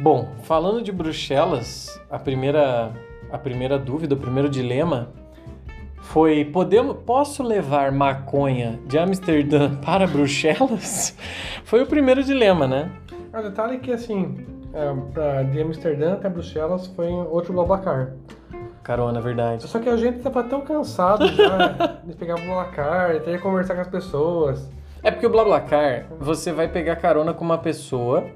Bom, falando de Bruxelas, a primeira, a primeira dúvida, o primeiro dilema foi: podemos, posso levar maconha de Amsterdã para Bruxelas? Foi o primeiro dilema, né? O detalhe é que, assim, é, de Amsterdã até Bruxelas foi outro Blablacar. Carona, verdade. Só que a gente tava tão cansado já de pegar o Blablacar, de ter que conversar com as pessoas. É porque o BlaBlaCar, você vai pegar carona com uma pessoa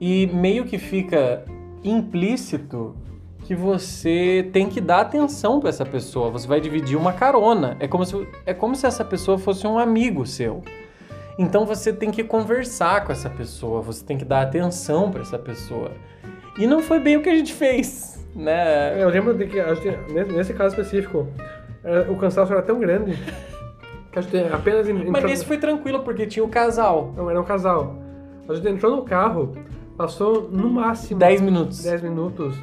e meio que fica implícito que você tem que dar atenção para essa pessoa. Você vai dividir uma carona. É como, se, é como se essa pessoa fosse um amigo seu. Então você tem que conversar com essa pessoa, você tem que dar atenção para essa pessoa. E não foi bem o que a gente fez, né? Eu lembro de que, gente, nesse caso específico, é, o cansaço era tão grande que a gente apenas... en- Mas entrou- nesse foi tranquilo, porque tinha o casal. Não, era um casal. A gente entrou no carro, passou no máximo 10 minutos. 10 minutos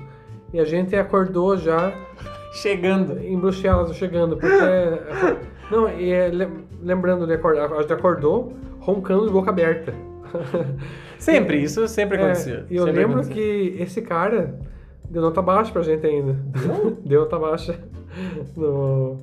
e a gente acordou já Chegando. em Bruxelas, chegando, porque... não, e é, lem- lembrando de acordar, a gente acordou roncando de boca aberta. Sempre, isso sempre É, acontecia. e eu Sempre lembro acontecia. que esse cara deu nota baixa pra gente ainda. Deu nota baixa no,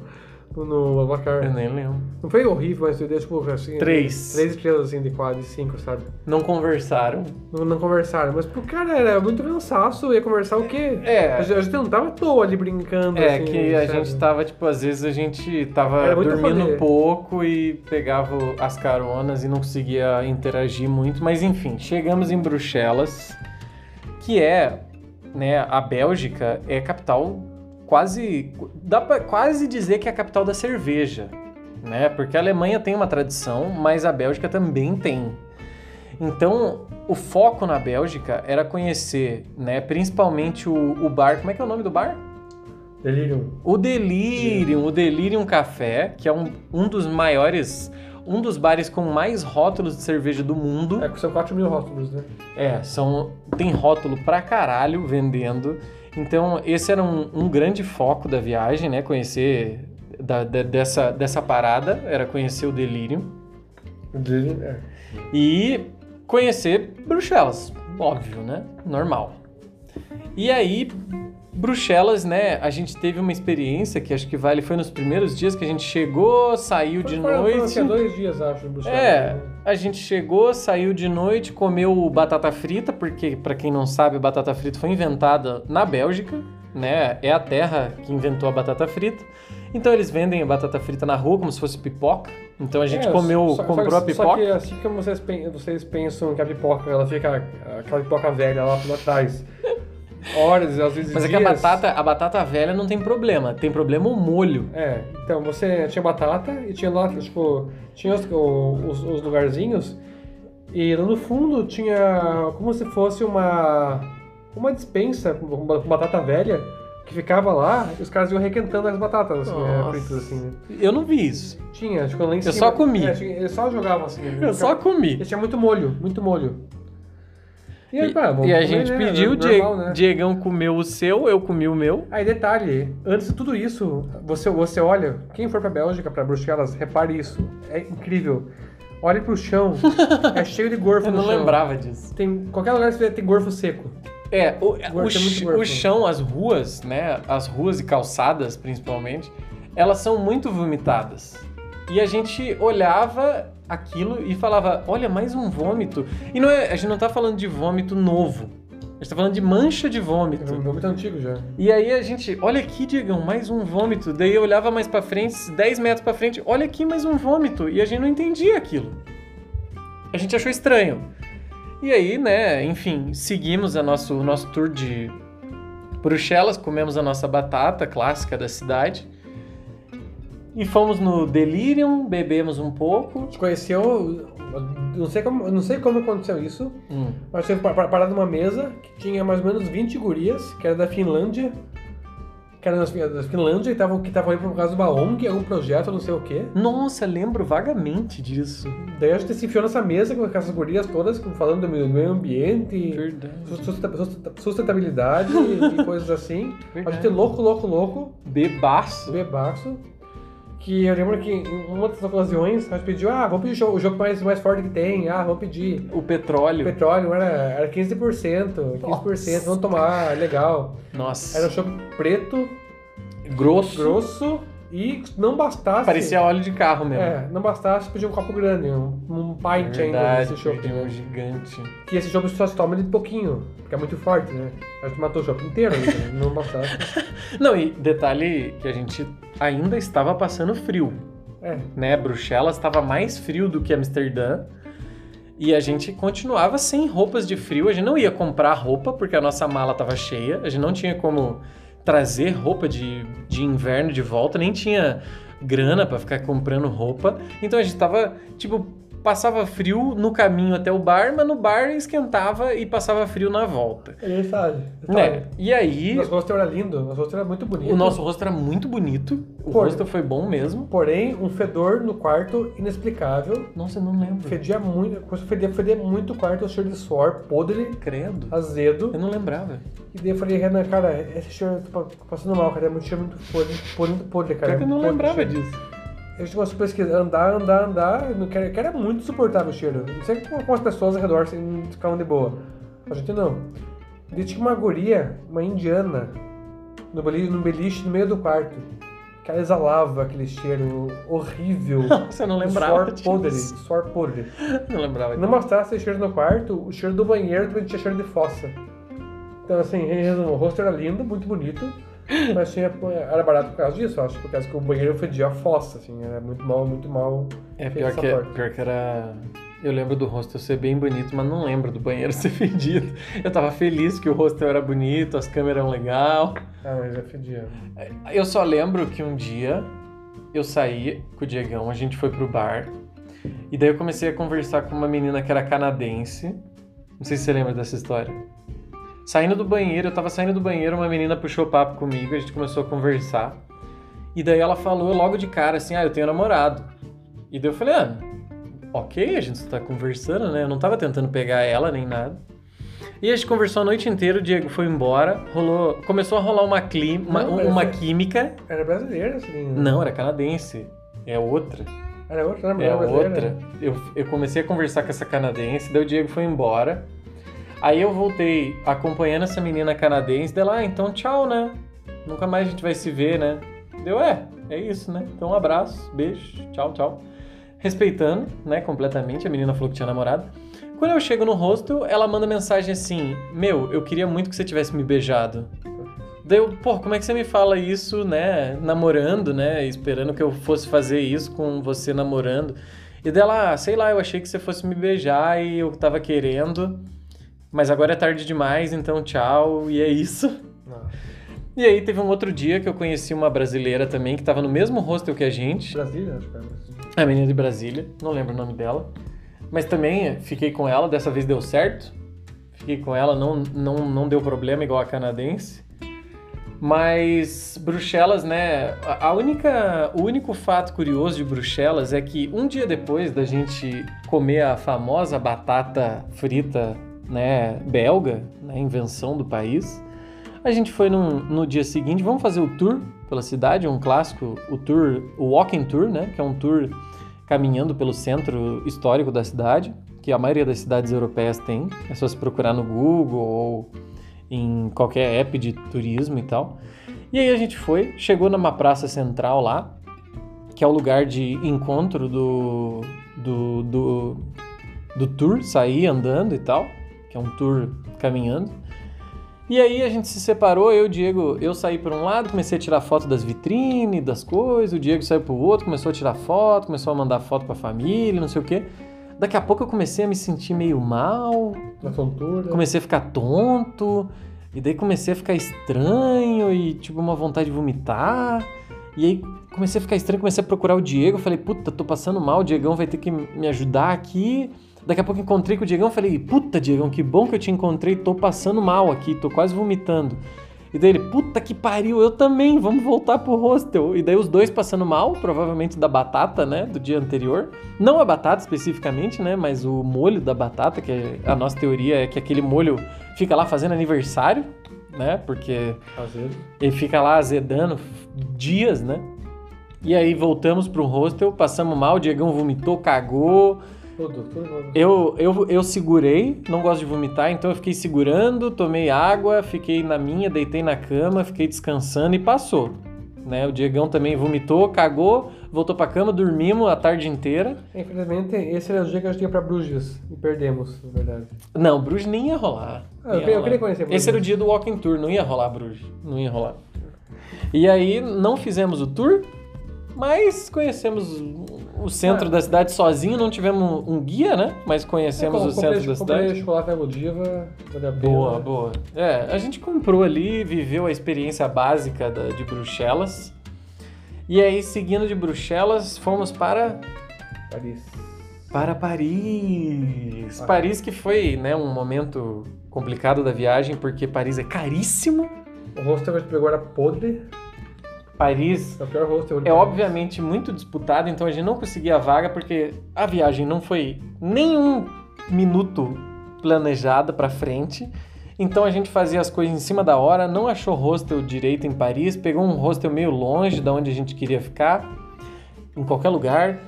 no Abacar. Eu nem lembro. Não foi horrível, mas deu tipo assim... Três. Três estrelas assim de quase cinco, sabe? Não conversaram. Não, não conversaram, mas pro cara era muito cansaço, ia conversar o quê? É. A gente, não tava à toa ali brincando, É, assim, que a sabe? gente tava, tipo, às vezes a gente tava dormindo um pouco e pegava as caronas e não conseguia interagir muito. Mas enfim, chegamos em Bruxelas, que é, né, a Bélgica é capital quase. dá pra quase dizer que é a capital da cerveja, né? Porque a Alemanha tem uma tradição, mas a Bélgica também tem. Então, o foco na Bélgica era conhecer, né, principalmente o, o bar. Como é que é o nome do bar? Delirium. O Delirium, o Delirium Café, que é um, um dos maiores, um dos bares com mais rótulos de cerveja do mundo. É, que são 4 mil rótulos, né? É, são, tem rótulo pra caralho vendendo. Então, esse era um, um grande foco da viagem, né? Conhecer da- da- dessa, dessa parada, era conhecer o Delirium. Delirium, é. E conhecer Bruxelas, óbvio, né? Normal. E aí, Bruxelas, né? A gente teve uma experiência que acho que vale, foi nos primeiros dias que a gente chegou, saiu de Foram- foram, noite. assim, dois dias, acho, em Bruxelas. É, né? A gente chegou, saiu de noite, comeu batata frita, porque pra quem não sabe, batata frita foi inventada na Bélgica, né? É a terra que inventou a batata frita. Então eles vendem a batata frita na rua como se fosse pipoca. Então a gente É, comeu, só- comprou só, a pipoca. Só que assim como vocês, vocês pensam que a pipoca, ela fica aquela pipoca velha lá, lá atrás, horas, às vezes Mas é que a dias. batata, a batata velha não tem problema, tem problema o molho. É, então você tinha batata e tinha lá, tipo, tinha os, os, os lugarzinhos e lá no fundo tinha como se fosse uma uma dispensa com ba- com batata velha que ficava lá e os caras iam requentando as batatas, assim, é, fritas assim, né? Eu não vi isso. Tinha, tipo, lá em Eu cima. só comi. É, tinha- eles só jogavam assim. né? Eu só comi. E tinha muito molho, muito molho. E, aí, pá, e a gente né? pediu, o Normal, Die- né? Diegão comeu o seu, eu comi o meu. Aí, detalhe, antes de tudo isso, você, você olha, quem for pra Bélgica, pra Bruxelas, repare isso, é incrível. Olhe pro chão, é cheio de gorfo Eu no não chão. lembrava disso. Tem, qualquer lugar que você vê, tem gorfo seco. É, o, o, ch- gorfo. o chão, as ruas, né? As ruas e calçadas, principalmente, elas são muito vomitadas. E a gente olhava aquilo e falava, olha, mais um vômito. E não é, a gente não tá falando de vômito novo. A gente tá falando de mancha de É vômito. muito antigo já. E aí a gente, olha aqui, Diegão, mais um vômito. Daí eu olhava mais pra frente, 10 metros pra frente, olha aqui mais um vômito. E a gente não entendia aquilo. A gente achou estranho. E aí, né, enfim, seguimos a nosso, o nosso tour de Bruxelas, comemos a nossa batata clássica da cidade. E fomos no Delirium, bebemos um pouco. A gente conheceu, não sei como, não sei como aconteceu isso, Hum. mas teve pa- pa- parado numa mesa que tinha mais ou menos 20 gurias, que era da Finlândia, que era da Finlândia e tavam, que estavam aí por causa de uma ONG, algum projeto, não sei o quê. Nossa, lembro vagamente disso. Daí a gente se enfiou nessa mesa com essas gurias todas, falando do meio ambiente, sustentabilidade e coisas assim. A Verdade. gente louco, louco, louco, Bebaço. bebaço. Que eu lembro que em uma das ocasiões a gente pediu, ah, vamos pedir o jogo, o jogo mais, mais forte que tem, ah, vamos pedir. O O petróleo. petróleo era, era 15%, 15%, Nossa. vamos tomar, legal. Nossa. Era um chopp preto, grosso. grosso, e não bastasse... Parecia óleo de carro mesmo. É, não bastasse pedir um copo grande, um, um pint ainda Verdade, desse chopp. perdi um né? gigante. Que esse chopp só se toma de pouquinho, porque é muito forte, né? A gente matou o chopp inteiro ainda, né? não bastasse. Não, e detalhe que a gente ainda estava passando frio, É, né? Bruxelas estava mais frio do que Amsterdã. E a gente continuava sem roupas de frio. A gente não ia comprar roupa porque a nossa mala estava cheia. A gente não tinha como trazer roupa de, de inverno de volta, nem tinha grana para ficar comprando roupa. Então a gente tava, tipo, passava frio no caminho até o bar, mas no bar esquentava e passava frio na volta. ele sabe. Né? E aí, Nosso rosto era lindo, nosso rosto era muito bonito. o nosso rosto era muito bonito. O Por- rosto foi bom mesmo. Porém, um fedor no quarto inexplicável. Nossa, eu não lembro. Fedia muito, começou a feder, feder muito o quarto, o cheiro de suor, podre, Credo. azedo. Eu não lembrava. E daí eu falei, Renan, cara, esse cheiro, tô passando mal, cara, é muito cheiro muito podre, podre, podre, cara. Pior que eu não podre lembrava cheiro. disso. A gente começou a pesquisar, andar, andar, andar, não que era, que era muito insuportável o cheiro. Não sei como, as pessoas ao redor assim, ficavam de boa. A gente não. E tinha uma guria, uma indiana, no beliche, no beliche no meio do quarto. Que ela exalava aquele cheiro horrível. Eu não lembrava Suor disso. podre, suor podre. Não lembrava Não disso. bastasse esse cheiro no quarto, o cheiro do banheiro também tinha cheiro de fossa. Então, assim, em resumo, o rosto era lindo, muito bonito, mas tinha, era barato por causa disso, eu acho, por causa que o banheiro fedia a fossa, assim, era muito mal, muito mal. É pior que, parte. pior que era. Eu lembro do rosto ser bem bonito, mas não lembro do banheiro ser fedido. Eu tava feliz que o rosto era bonito, as câmeras eram legal. Ah, mas já fedia. Eu só lembro que um dia eu saí com o Diegão, a gente foi pro bar. E daí eu comecei a conversar com uma menina que era canadense. Não sei se você lembra dessa história. Saindo do banheiro, eu tava saindo do banheiro, uma menina puxou papo comigo, a gente começou a conversar. E daí ela falou logo de cara assim: Ah, eu tenho namorado. E daí eu falei: Ah, ok, a gente tá conversando, né? Eu não tava tentando pegar ela nem nada. E a gente conversou a noite inteira, o Diego foi embora, rolou, começou a rolar uma, clima, uma, Não, uma é- química. Era brasileira, assim. Não, era canadense. É outra. Era outra, É era brasileira. outra. Eu, eu comecei a conversar com essa canadense, daí o Diego foi embora. Aí eu voltei acompanhando essa menina canadense, dela, ah, então tchau, né? Nunca mais a gente vai se ver, né? Deu, é, é isso, né? Então um abraço, beijo, tchau, tchau. Respeitando, né, completamente, a menina falou que tinha namorado. Quando eu chego no hostel, ela manda mensagem assim: Meu, eu queria muito que você tivesse me beijado. Daí eu, pô, como é que você me fala isso, né? Namorando, né? Esperando que eu fosse fazer isso com você namorando. E dela, ah, sei lá, eu achei que você fosse me beijar e eu tava querendo. Mas agora é tarde demais, então tchau, e é isso. Não. E aí teve um outro dia que eu conheci uma brasileira também, que tava no mesmo hostel que a gente. Brasília, acho que era. Brasília. A menina de Brasília, não lembro o nome dela. Mas também fiquei com ela, dessa vez deu certo. Fiquei com ela, não, não, não deu problema igual a canadense. Mas Bruxelas, né? A única, o único fato curioso de Bruxelas é que um dia depois da gente comer a famosa batata frita, né, belga, né, invenção do país, a gente foi num- no dia seguinte, vamos fazer o tour pela cidade, um clássico, o tour, o walking tour, né, que é um tour caminhando pelo centro histórico da cidade, que a maioria das cidades europeias tem. É só se procurar no Google ou em qualquer app de turismo e tal. E aí a gente foi, chegou numa praça central lá, que é o lugar de encontro do, do, do, do tour, sair andando e tal, que é um tour caminhando. E aí a gente se separou, eu e o Diego, eu saí por um lado, comecei a tirar foto das vitrines, das coisas, o Diego saiu pro outro, começou a tirar foto, começou a mandar foto pra família, não sei o quê. Daqui a pouco eu comecei a me sentir meio mal, Na tontura. comecei a ficar tonto, e daí comecei a ficar estranho e tipo uma vontade de vomitar. E aí comecei a ficar estranho, comecei a procurar o Diego, falei, puta, tô passando mal, o Diegão vai ter que me ajudar aqui. Daqui a pouco encontrei com o Diegão, falei, puta, Diegão, que bom que eu te encontrei, tô passando mal aqui, tô quase vomitando. E daí ele, puta que pariu, eu também, vamos voltar pro hostel. E daí os dois passando mal, provavelmente da batata, né, do dia anterior. Não a batata especificamente, né, mas o molho da batata, que é- a nossa teoria é que aquele molho fica lá fazendo aniversário, né, porque vezes. ele fica lá azedando dias, né? E aí voltamos pro hostel, passamos mal, o Diegão vomitou, cagou. Tudo, tudo. Eu, eu, eu segurei, não gosto de vomitar, então eu fiquei segurando, tomei água, fiquei na minha, deitei na cama, fiquei descansando e passou. Né? O Diegão também vomitou, cagou, voltou pra cama, dormimos a tarde inteira. Infelizmente, esse era o dia que a gente ia pra Bruges e perdemos, na verdade. Não, Bruges nem ia rolar. Ah, eu Ia eu rolar. queria conhecer Bruges. Esse era o dia do walking tour, não ia rolar Bruges. Não ia rolar. E aí não fizemos o tour, mas conhecemos o centro Ah. da cidade sozinho, não tivemos um guia, né? Mas conhecemos Eu o comprei- centro da comprei cidade. chocolate da Godiva, valeu a pena. Boa, boa. É, a gente comprou ali, viveu a experiência básica da- de Bruxelas. E aí, seguindo de Bruxelas, fomos para Paris. para Paris. Ah. Paris que foi, né, um momento complicado da viagem, porque Paris é caríssimo. O que a gente pegou era podre. Paris É o pior hostel. é Paris. obviamente muito disputado, então a gente não conseguia a vaga porque a viagem não foi nenhum minuto planejada para frente. Então a gente fazia as coisas em cima da hora, não achou hostel direito em Paris, pegou um hostel meio longe da onde a gente queria ficar, em qualquer lugar.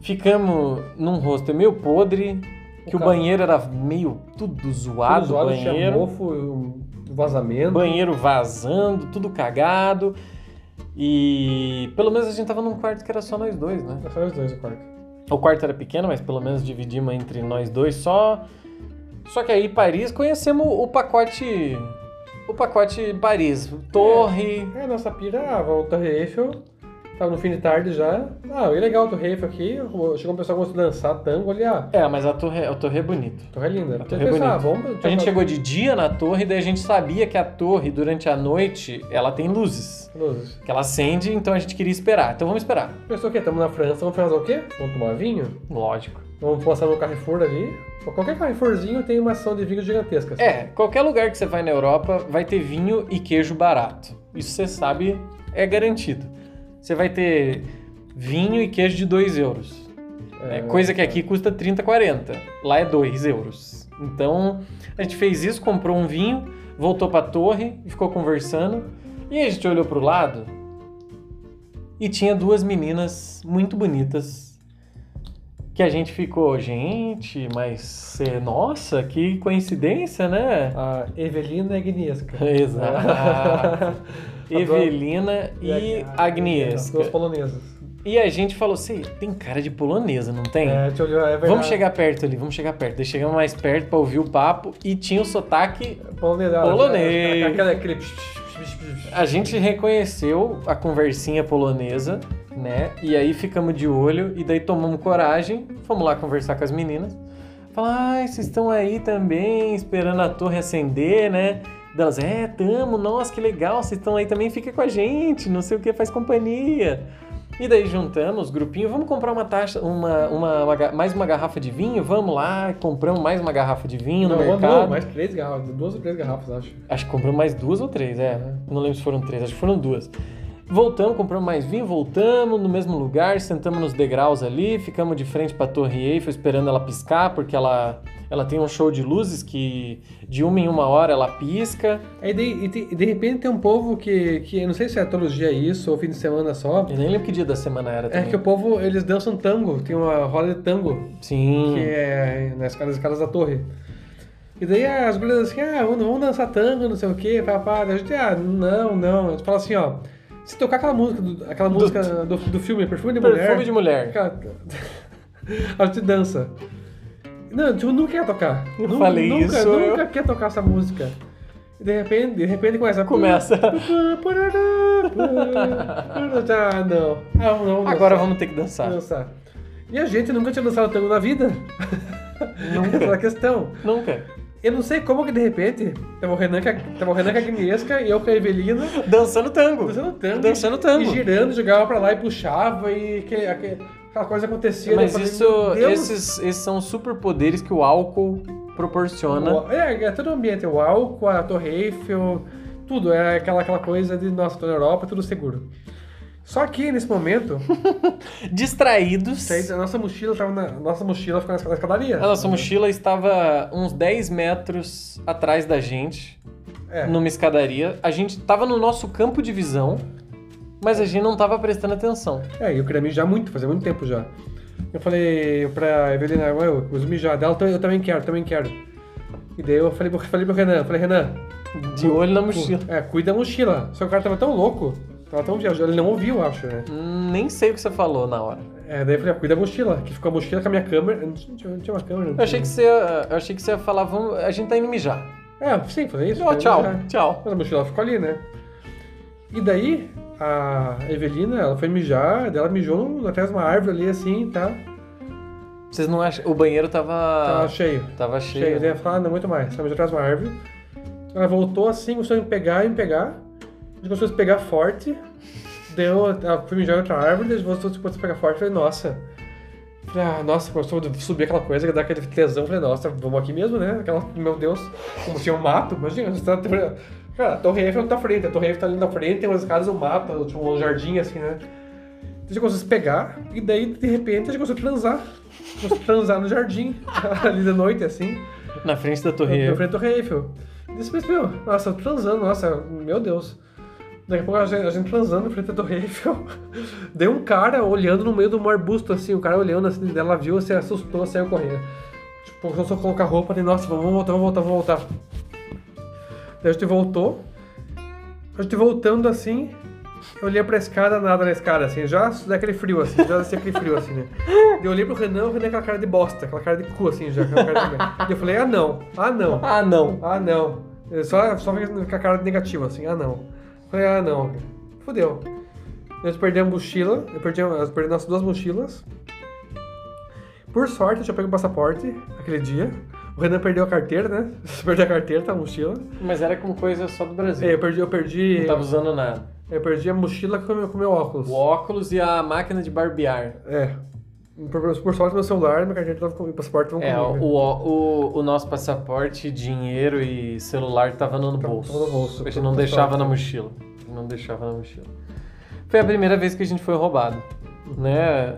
Ficamos num hostel meio podre, que o, carro- banheiro era meio tudo zoado, Tudo zoado, o tinha banheiro. mofo, vazamento. banheiro vazando, tudo cagado. E pelo menos a gente tava num quarto que era só nós dois, né? É só os dois o quarto. O quarto era pequeno, mas pelo menos dividimos entre nós dois só. Só que aí Paris conhecemos o pacote o pacote Paris, torre, É, nossa pira, ah, ao Torre Eiffel. Tava no fim de tarde já. Ah, é legal o Torre Eiffel aqui. Chegou um pessoal que gostou de dançar tango ali, ah. é, mas a torre, a torre é bonita. Torre é linda. A torre é pensei, ah, bonita. vamos, A gente chegou de dia na torre, daí a gente sabia que a torre durante a noite ela tem luzes, Luzes. que ela acende, então a gente queria esperar. Então vamos esperar. Pensou o quê? Estamos na França, vamos fazer o quê? Vamos tomar vinho? Lógico. Vamos passar no Carrefour ali. Qualquer Carrefourzinho tem uma ação de vinho gigantesca. assim. É, qualquer lugar que você vai na Europa vai ter vinho e queijo barato. Isso você sabe, é garantido. Você vai ter vinho e queijo de 2 euros. né? coisa que aqui custa 30, 40. Lá é 2 euros. Então, a gente fez isso, comprou um vinho, voltou pra torre e ficou conversando. E a gente olhou pro lado e tinha duas meninas muito bonitas. Que a gente ficou, gente, mas é, nossa, que coincidência, né? A Evelina e a Agnieszka. Exato. Adoro. Evelina e As Agnieszka. duas polonesas. E a gente falou assim, tem cara de polonesa, não tem? É, te olhou, é verdade. vamos chegar perto ali, vamos chegar perto. Daí chegamos mais perto pra ouvir o papo e tinha o sotaque. Polonês. Polonês. Aquele, aquele... A gente reconheceu a conversinha polonesa, né? E aí ficamos de olho e daí tomamos coragem, fomos lá conversar com as meninas. Falar, ai, vocês estão aí também esperando a torre acender, né? Delas, é, tamo, nossa, que legal, vocês estão aí também, fica com a gente, não sei o que, faz companhia. E daí juntamos, grupinho, vamos comprar uma taxa, uma, uma, uma mais uma garrafa de vinho, vamos lá, compramos mais uma garrafa de vinho no Não, uma mercado. não, mais três garrafas. Duas ou três garrafas, acho. Acho que compramos mais duas ou três, é. Uhum. Não lembro se foram três, acho que foram duas. Voltamos, compramos mais vinho, voltamos no mesmo lugar, sentamos nos degraus ali, ficamos de frente pra Torre Eiffel esperando ela piscar, porque ela, ela tem um show de luzes que de uma em uma hora ela pisca. Aí de, e de, e de repente tem um povo que, que eu não sei se é todo dia isso ou fim de semana só. Eu nem lembro que dia da semana era É também. que o povo, eles dançam tango, tem uma roda de tango, Sim. que é nas escadas, da torre. E daí as gurias assim, ah, vamos, dançar tango, não sei o que, papá. A gente, ah, não, não. A gente fala assim, ó, se tocar aquela música, do, aquela Do- música do, do filme Perfume de Mulher... Perfume de mulher. Aquela- a gente dança. Não, tipo, não quer tocar. Eu Nu- falei nunca, isso, Nunca eu- quer tocar essa música. E de repente, de repente começa... Começa. Ah, não. Ah, não. Agora vamos ter que dançar. dançar. E a gente nunca tinha dançado tango na vida. Essa é a questão. Nunca. Eu não sei como que de repente tava o Renan, tava o Renan com a Agnieszka e eu com a Evelina Dançando tango. dançando tango. Dançando tango. E girando, jogava pra lá e puxava e aquele- aquele- aquela coisa acontecia. Mas falei, isso, esses, esses são superpoderes que o álcool proporciona. o- É, é todo o ambiente, o álcool, a Torre Eiffel, tudo. É aquela, aquela coisa de, nossa, tô na Europa, tudo seguro. Só que nesse momento, Distraídos. a nossa mochila tava na, nossa mochila ficava na escadaria. A nossa mochila estava uns 10 metros atrás da gente, É. numa escadaria. A gente estava no nosso campo de visão. Mas a gente não tava prestando atenção. É, e eu queria mijar muito, fazia muito tempo já. Eu falei pra Evelina, "Ué, eu preciso mijar dela, eu também quero, também quero. E daí eu falei, falei pro Renan, falei, Renan, De olho na mochila. é, cuida da mochila. Só que o cara tava tão louco, tava tão viajando, ele não ouviu, eu acho, né? Hum, Nem sei o que você falou na hora. É, daí eu falei, ah, cuida da mochila, que ficou a mochila com a minha câmera. Não tinha, não tinha uma câmera. não Eu achei que você ia, eu achei que você ia falar, vamos, a gente tá indo mijar. É, sim, falei isso. Falei, tchau, tchau. Mas a mochila ficou ali, né? E daí, a Evelina, ela foi mijar, daí ela mijou no- atrás de uma árvore ali, assim, tá? Vocês não acham? O banheiro tava. Tava cheio. Tava Cheio. cheio. Daí ela falou, ah, não aguento mais. Ela mijou atrás de uma árvore. Ela voltou assim, começou a me pegar e me pegar. A gente começou a se pegar forte. Deu, ela foi mijar em outra árvore, voltou a se pegar forte. Falei, nossa. Falei, ah, nossa, começou a subir aquela coisa, dar aquele tesão. Falei, nossa, vamos aqui mesmo, né? Aquela, meu Deus, como tinha um mato. Imagina, você tá. Cara, a Torre Eiffel não tá frente, a Torre Eiffel tá ali na frente, tem umas casas, um mato, tipo um jardim assim, né? A gente se pegar, e daí, de repente, a gente a transar. Transar no jardim, ali de noite, assim. Na frente da torre. Na frente da Torre Eiffel. Disse, mas, meu, nossa, eu transando, nossa, meu Deus. Daqui a pouco a gente, a gente transando na frente da Torre Eiffel. Deu um cara olhando no meio do arbusto, assim, o cara olhando, assim, ela viu, se assustou, saiu correndo. Tipo, começou a colocar roupa, e nossa, vamos voltar, vamos voltar, vamos voltar. Daí a gente voltou. A gente voltando assim, eu olhei pra escada, nada na escada, assim, já daquele frio, assim, já descia aquele frio, assim, né? Eu olhei pro Renan, o Renan com aquela cara de bosta, aquela cara de cu, assim, já, aquela cara de... Eu falei, ah não, ah não, Ah, não. ah não. Só, só com a cara negativa, assim, ah não. Falei, ah não, fodeu. Nós perdemos a mochila, eu perdi, eu perdi nossas duas mochilas. Por sorte, eu tinha pego o passaporte aquele dia. O Renan perdeu a carteira, né? Perdeu a carteira, tá a mochila. Mas era com coisa só do Brasil. É, eu perdi, eu perdi. Não tava usando nada. Eu perdi a mochila com o meu, com o meu óculos. O óculos e a máquina de barbear. É. Por, sorte, meu celular, minha carteira tava com o passaporte tava É, comigo. o, o, o nosso passaporte, dinheiro e celular tava no bolso. tava no bolso. A gente não deixava na mochila. Não deixava na mochila. Foi a primeira vez que a gente foi roubado, né?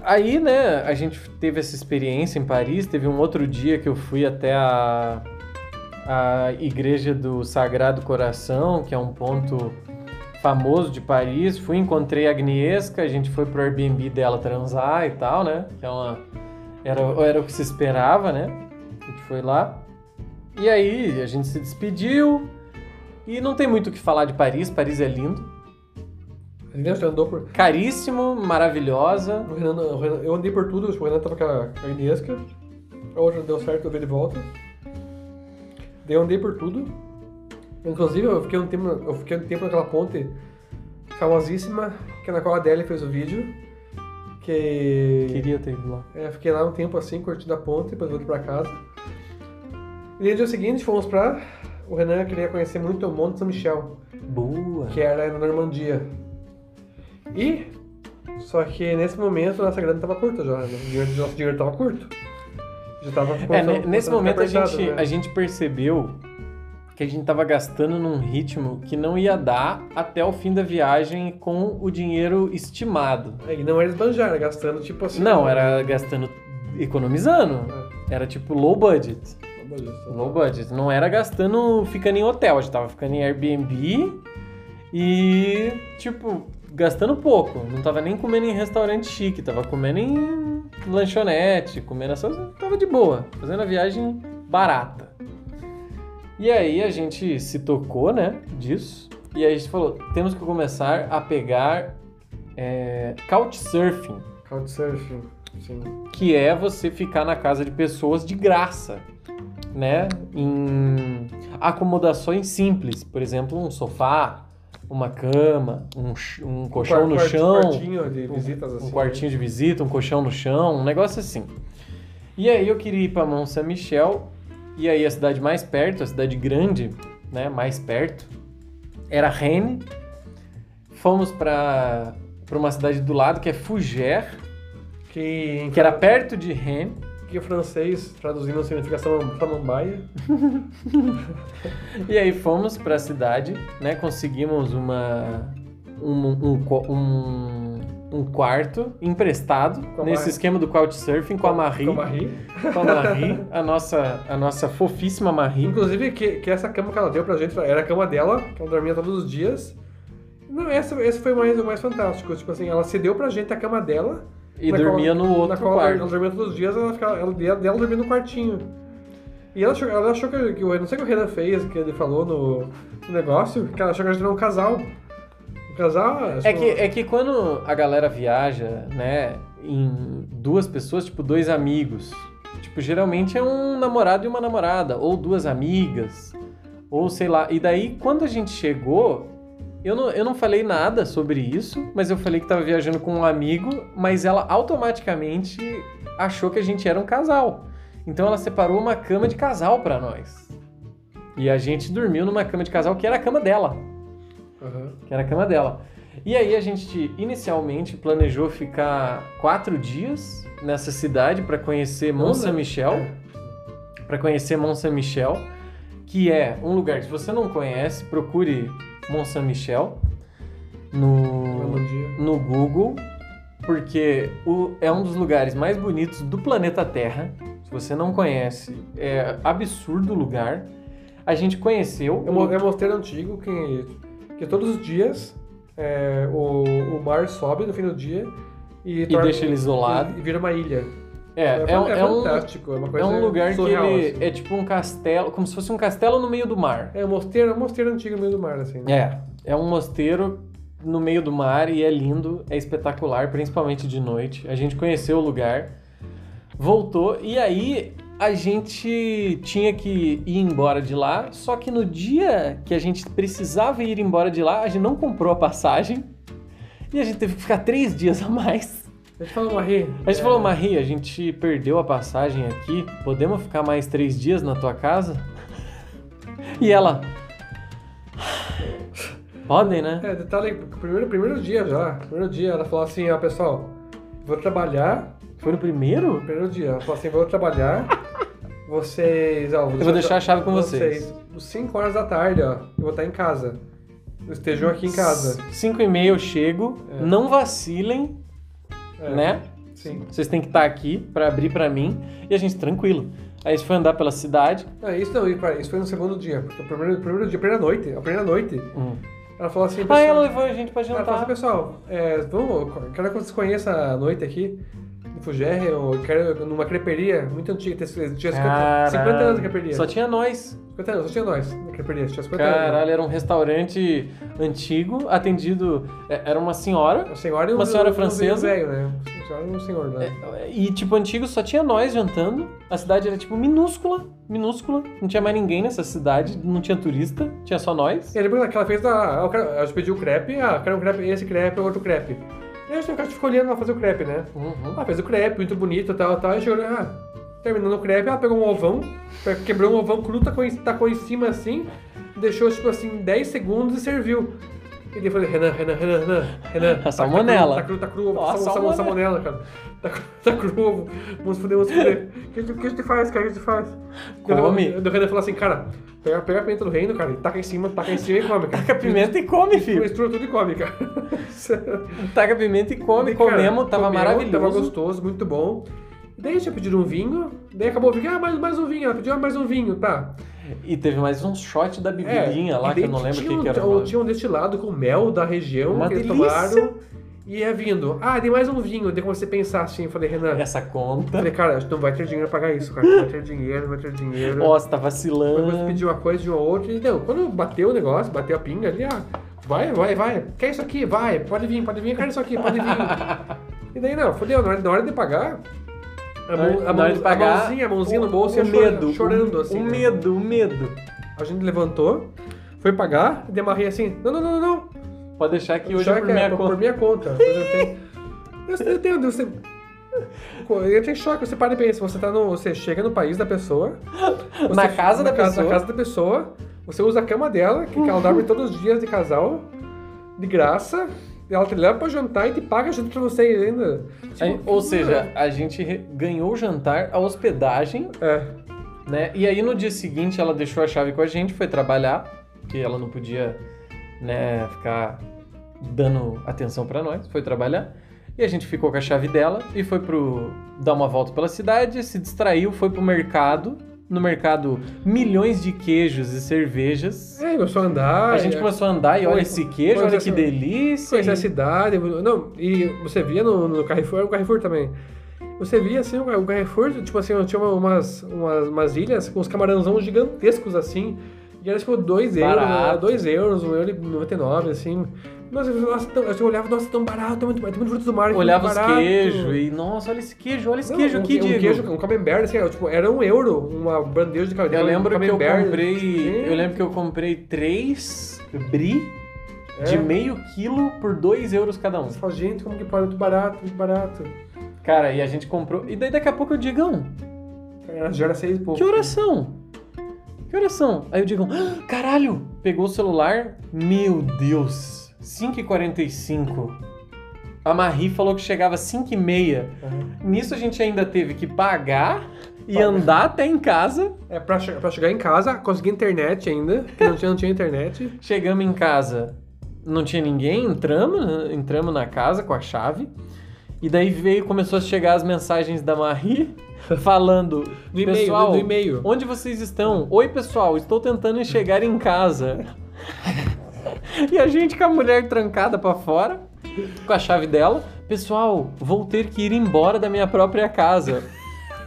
Aí, né, a gente teve essa experiência em Paris. Teve um outro dia que eu fui até a, a igreja do Sagrado Coração, que é um ponto famoso de Paris. Fui, encontrei a Agnieszka, a gente foi pro Airbnb dela transar e tal, né? Que é uma... Era, era o que se esperava, né? A gente foi lá. E aí, a gente se despediu. E não tem muito o que falar de Paris. Paris é lindo. A gente andou por. Caríssimo, maravilhosa. O Renan, o Renan- eu andei por tudo, o Renan tava com a, Agnieszka. A outra deu certo, eu vi de volta. Daí eu andei por tudo. Inclusive, eu fiquei um tempo, eu fiquei um tempo naquela ponte famosíssima, que é na qual a Adele fez o vídeo. Que. Queria ter ido lá. É, fiquei lá um tempo assim, curtindo a ponte, depois voltei pra casa. E no dia seguinte fomos pra. O Renan queria conhecer muito o Monte São Michel, Boa. que era na Normandia. E. Só que nesse momento nossa grana tava curta já, né? O dinheiro, nosso dinheiro tava curto. Já tava É, nesse momento a gente, né? a gente percebeu que a gente tava gastando num ritmo que não ia dar até o fim da viagem com o dinheiro estimado. É, E não era esbanjar, era gastando tipo assim. Não, era gastando, economizando. É, Era tipo low budget. ver isso. Low budget. Não era gastando ficando em hotel, a gente tava ficando em Airbnb e, tipo, gastando pouco. Não tava nem comendo em restaurante chique, tava comendo em lanchonete, comendo essas. Tava de boa, fazendo a viagem barata. E aí a gente se tocou, né, disso. E aí a gente falou: temos que começar a pegar é, couchsurfing Couchsurfing, sim. que é você ficar na casa de pessoas de graça, né? Em acomodações simples, por exemplo, um sofá, uma cama, um, um colchão Um no chão, quartinho de visitas assim. um quartinho de visita, um colchão no chão, um negócio assim. E aí eu queria ir para Mont Saint-Michel, e aí a cidade mais perto, a cidade grande, né, mais perto, era Rennes. Fomos para para uma cidade do lado que é Fougères, Que, que era perto de Rennes. que o francês, traduzindo significa samam- samambaia. E aí fomos pra cidade, né? Conseguimos uma um, um, um, um quarto emprestado Com nesse Marie. esquema do couchsurfing com a Marie, Com a Marie. com a Marie, a nossa a nossa fofíssima Marie. Inclusive, que, que essa cama que ela deu pra gente era a cama dela, que ela dormia todos os dias. Não, essa, esse foi o mais, o mais fantástico. Tipo assim, ela cedeu pra gente a cama dela. E dormia qual- no outro qual quarto. Ela dormia todos os dias, ela, ficava, ela, dela dormia no quartinho. E ela achou, ela achou que, que não sei o que o Renan fez, que ele falou no, no negócio, que ela achou que a gente era um casal. Casal. É que, é que quando a galera viaja, né, em duas pessoas, tipo dois amigos, tipo, geralmente é um namorado e uma namorada, ou duas amigas, ou sei lá. E daí, quando a gente chegou, eu não, eu não falei nada sobre isso, mas eu falei que tava viajando com um amigo, mas ela automaticamente achou que a gente era um casal. Então ela separou uma cama de casal pra nós. E a gente dormiu numa cama de casal que era a cama dela Aham. que era a cama dela. E aí a gente inicialmente planejou ficar quatro dias nessa cidade para conhecer Mont Não, Saint-Michel, é. para conhecer Mont Saint-Michel, que é um lugar que se você não conhece, procure Mont Saint-Michel no, no Google, porque o- é um dos lugares mais bonitos do planeta Terra. Se você não conhece, é absurdo o lugar. A gente conheceu. É um, é um mosteiro antigo que, que todos os dias é, o, o mar sobe no fim do dia e, torna- deixa ele isolado. E, e vira uma ilha. É, é, um- é um, fantástico. É, uma É coisa um lugar que surreal, ele assim. é tipo um castelo, como se fosse um castelo no meio do mar. É um mosteiro, é um mosteiro antigo no meio do mar, assim. É, é um mosteiro no meio do mar e é lindo, é espetacular, principalmente de noite. A gente conheceu o lugar, voltou e aí a gente tinha que ir embora de lá, só que no dia que a gente precisava ir embora de lá, a gente não comprou a passagem e a gente teve que ficar três dias a mais. A gente falou, Marie. A gente é, falou, Marie, a gente perdeu a passagem aqui, podemos ficar mais três dias na tua casa? E ela. Podem, né? É, detalhe, primeiro, primeiro dia já. Primeiro dia, ela falou assim, ó, pessoal, vou trabalhar. Foi no primeiro? Primeiro dia, ela falou assim, vou trabalhar. Vocês, ó, Eu vou deixar a chave com vocês. Às 5 horas da tarde, ó, eu vou estar em casa. Estejam aqui em casa. Cinco e meia eu chego, É. não vacilem, É, né? Sim. Vocês têm que estar aqui pra abrir pra mim e a gente tranquilo. Aí gente foi andar pela cidade. Ah, isso não, isso foi no segundo dia. Porque o primeiro, primeiro dia, a primeira noite, a primeira noite, Hum. ela falou assim, Aí pessoal, ela levou a gente pra ela falou assim, jantar. pessoal, é, vamos, eu quero que vocês conheçam a noite aqui em Fugerre, eu quero numa creperia muito antiga, tinha 50, 50 anos de creperia. Só tinha nós. 50 anos, só tinha nós na creperia, tinha 50 anos. Caralho, era um restaurante antigo, atendido. é, Era uma senhora. A senhora e Uma um- senhora um- um francesa. velho, né? A senhora e um senhor, né? É, E, tipo, antigo só tinha nós jantando. A cidade era, tipo, minúscula, minúscula. Não tinha mais ninguém nessa cidade, não tinha turista, tinha só nós. E aí depois que ela fez A gente pediu o crepe, ah, eu quero um crepe, esse crepe, outro crepe. E aí a gente ficou olhando ela fazer o crepe, né? Uhum. Ah, fez o crepe, muito bonito e tal, tal. E chegou, ah, terminando o crepe, ela pegou um ovão, quebrou um ovão cru, tacou em, tacou em cima assim, deixou, tipo assim, 10 segundos e serviu. E daí eu falei, Renan, Renan, Renan, Renan, Renan. A salmonela. Tá cru, tá cru, tá cru, a ovo, sal- sal- salmonela. cara. Tá, tá cru ovo. Vamos fuder, vamos fuder. O que, que, a gente faz, cara? O que a gente faz? Come. O Renan falou assim, cara, pega, pega a pimenta do reino, cara, e taca em cima, taca em cima e come, cara. Taca pimenta e come, filho. Mistura tudo e come, cara. Taca pimenta e come. Daí, cara, Comemos, tava comemos, maravilhoso. Tava gostoso, muito bom. Daí tinha pedido um vinho, daí acabou o vinho, ah, mais, mais um vinho, ela pediu ah, mais um vinho, tá. E teve mais um shot da É, bebidinha lá, e que eu não lembro o que, que era. Tinha um destilado com mel da região Uma que eles delícia. tomaram e ia vindo. Ah, tem mais um vinho. Daí comecei a pensar assim, falei, Renan, Essa conta. falei, cara, não vai ter dinheiro pra pagar isso, cara. Não vai ter dinheiro, não vai ter dinheiro. Ó, você tá Depois vacilando. pediu uma coisa de uma outra e. Quando bateu o negócio, bateu a pinga ali, ah, vai, vai, vai. Quer isso aqui? Vai, pode vir, pode vir, eu quero isso aqui, pode vir. e daí não, fodeu, na hora, na hora de pagar. A, mão, a, mão, pagar, a mãozinha, a mãozinha no bolso o ia chorando, medo, chorando o, assim. O né? medo, o medo. A gente levantou, foi pagar, e demarrei assim, não, não, não, não, não. Pode deixar que hoje é por que minha por, conta. por minha conta. Eu tenho. Eu, eu tenho. Você, eu tenho choque, você para e pensa, você tá no. Você chega no país da pessoa. Na casa da na casa, pessoa. Na casa da pessoa, você usa a cama dela, que ela dorme todos os dias de casal, de graça. E Ela te leva pra jantar e te paga junto pra você ainda. Aí, Tipo, Ou seja, a gente ganhou o jantar, a hospedagem, É. né? E aí no dia seguinte ela deixou a chave com a gente, foi trabalhar, porque ela não podia, né, ficar dando atenção pra nós, foi trabalhar. E a gente ficou com a chave dela e foi pro dar uma volta pela cidade, se distraiu, foi pro mercado. No mercado, milhões de queijos e cervejas. É, começou a andar. A gente é, começou a andar e olha esse queijo, olha que delícia. Conhecer a cidade. Não, e você via no, no Carrefour, era o Carrefour também. Você via assim, o Carrefour, tipo assim, tinha umas, umas, umas ilhas com uns camarãozão gigantescos assim. E era tipo 2 euros, Barato. 2 euros, 1 euro 99, assim. Nossa, eu, nossa, tão, eu olhava, nossa, tão barato, tem muito, muito frutos do mar. Olhava os queijos e, nossa, olha esse queijo, olha esse Não, queijo um, aqui, um Diego. queijo, um camembert, assim, era, tipo, era um euro, uma bandeja de camembert. Eu lembro que eu comprei. assim. Eu lembro que eu comprei três brie de É. meio quilo por 2 euros cada um. Você fala, gente, como que pode? Muito barato, muito barato. Cara, e a gente comprou. E daí daqui a pouco eu digão, Era- Já era seis e pouco. que oração? Que oração? Aí eu digo, ah, caralho! Pegou o celular, meu Deus, 5h45. A Marie falou que chegava às 5h30. Aham. Nisso a gente ainda teve que pagar e andar até em casa. É, pra, che pra chegar em casa, conseguir internet ainda, não tinha, não tinha internet. Chegamos em casa, não tinha ninguém, entramos, entramos na casa com a chave. E daí veio, começou a chegar as mensagens da Marie falando: No Pessoal, no, onde vocês estão? Oi, pessoal, estou tentando chegar em casa. e a gente com a mulher trancada pra fora, com a chave dela. Pessoal, vou ter que ir embora da minha própria casa.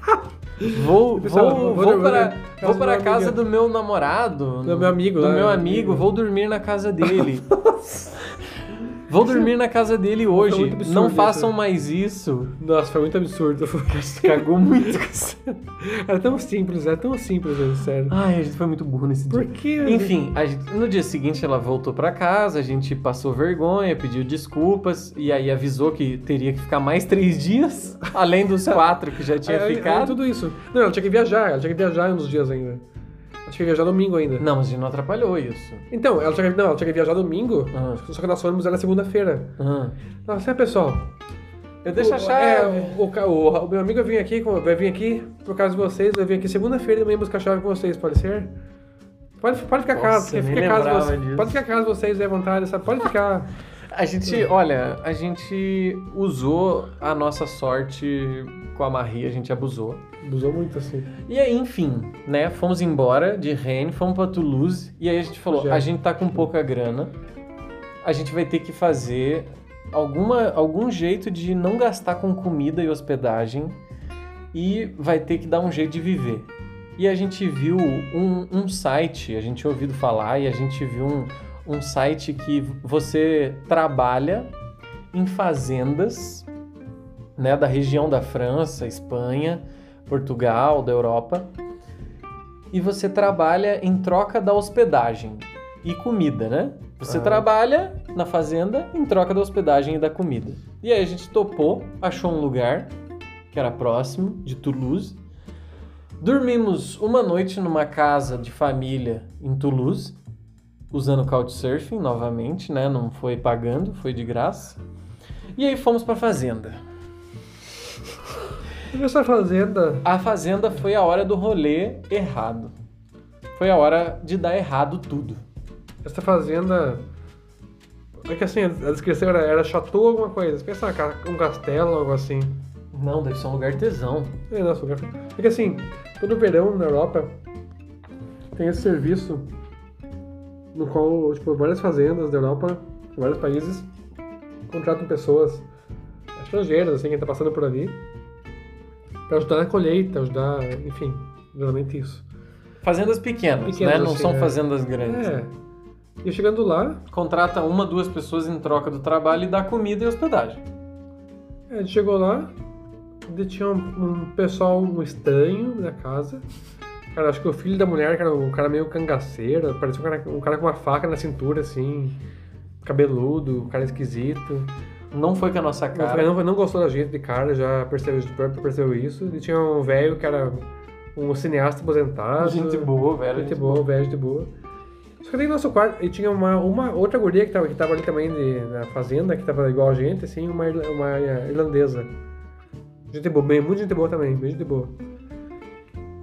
Vou, Pessoal, vou, vou vou para, vou do para a meu casa do meu namorado. Do meu amigo, Do né? meu amigo, vou dormir na casa dele. Vou dormir na casa dele hoje. absurdo Não façam isso. mais isso. Nossa, foi muito absurdo. Cagou muito. era tão simples, era tão simples, sério. Ai, a gente foi muito burro nesse dia. Por que? Enfim, gente- no dia seguinte ela voltou pra casa, a gente passou vergonha, pediu desculpas e aí avisou que teria que ficar mais três dias, além dos quatro que já tinha Aí- aí- ficado. tudo isso. Não, ela tinha que viajar, ela tinha que viajar uns dias ainda. Tinha que viajar domingo ainda. Não, mas a gente não atrapalhou isso. Então, ela tinha que, não, ela tinha que viajar domingo, Ah. só que nós fomos era segunda-feira. Ah. Nossa, é pessoal. Eu deixo a chave. é, o, ca- o, o meu amigo vai vir aqui, com- vai vir aqui por causa de vocês, vai vir aqui segunda-feira também buscar a chave com vocês, pode ser? Pode, pode ficar a casa, Nossa, eu fica nem casa lembrava vocês, disso. pode ficar a casa de vocês à vontade, sabe? Pode ficar. A gente, olha, a gente usou a nossa sorte com a Marie, a gente abusou. Abusou muito assim. E aí, enfim, né? Fomos embora de Rennes, fomos pra Toulouse. E aí a gente falou: Já. a gente tá com pouca grana. A gente vai ter que fazer alguma, algum jeito de não gastar com comida e hospedagem. E vai ter que dar um jeito de viver. E a gente viu um, um site, a gente tinha ouvido falar, e a gente viu um, um site que você trabalha em fazendas né, da região da França, Espanha, Portugal, da Europa, e você trabalha em troca da hospedagem e comida, né? Você Ah. trabalha na fazenda em troca da hospedagem e da comida. E aí a gente topou, achou um lugar que era próximo de Toulouse. Dormimos uma noite numa casa de família em Toulouse, usando Couchsurfing novamente, né? Não foi pagando, foi de graça. E aí fomos pra fazenda. E essa fazenda, A fazenda foi a hora do rolê errado. Foi a hora de dar errado tudo. essa fazenda. É que assim, a descrição era, era chateau alguma coisa. Pensa um castelo, algo assim. Não, deve ser um lugar tesão. É, nossa, lugar. É que assim, todo verão na Europa tem esse serviço no qual, tipo, várias fazendas da Europa, vários países, contratam pessoas estrangeiras, assim, quem tá passando por ali, pra ajudar na colheita, ajudar, enfim, geralmente isso. Fazendas pequenas, Pequenas, né? Não assim, são é. fazendas grandes. É. E chegando lá, Contrata uma, duas pessoas em troca do trabalho e dá comida e hospedagem. a gente chegou lá, tinha um, um pessoal um estranho na casa. Cara, acho que o filho da mulher, que era um cara meio cangaceiro, parecia um cara, um cara com uma faca na cintura, assim, cabeludo, um cara esquisito. Não foi com a nossa Não, cara. não, não gostou da gente de cara, já percebeu, percebeu isso. E tinha um velho que era um cineasta aposentado. Gente boa, velho. Gente boa, velho, gente boa. Só que daí no nosso quarto, e tinha uma, uma outra guria que tava, que tava ali também de, na fazenda, que tava igual a gente, assim, uma, uma irlandesa. Gente boa, bem, muito gente boa também, bem gente boa.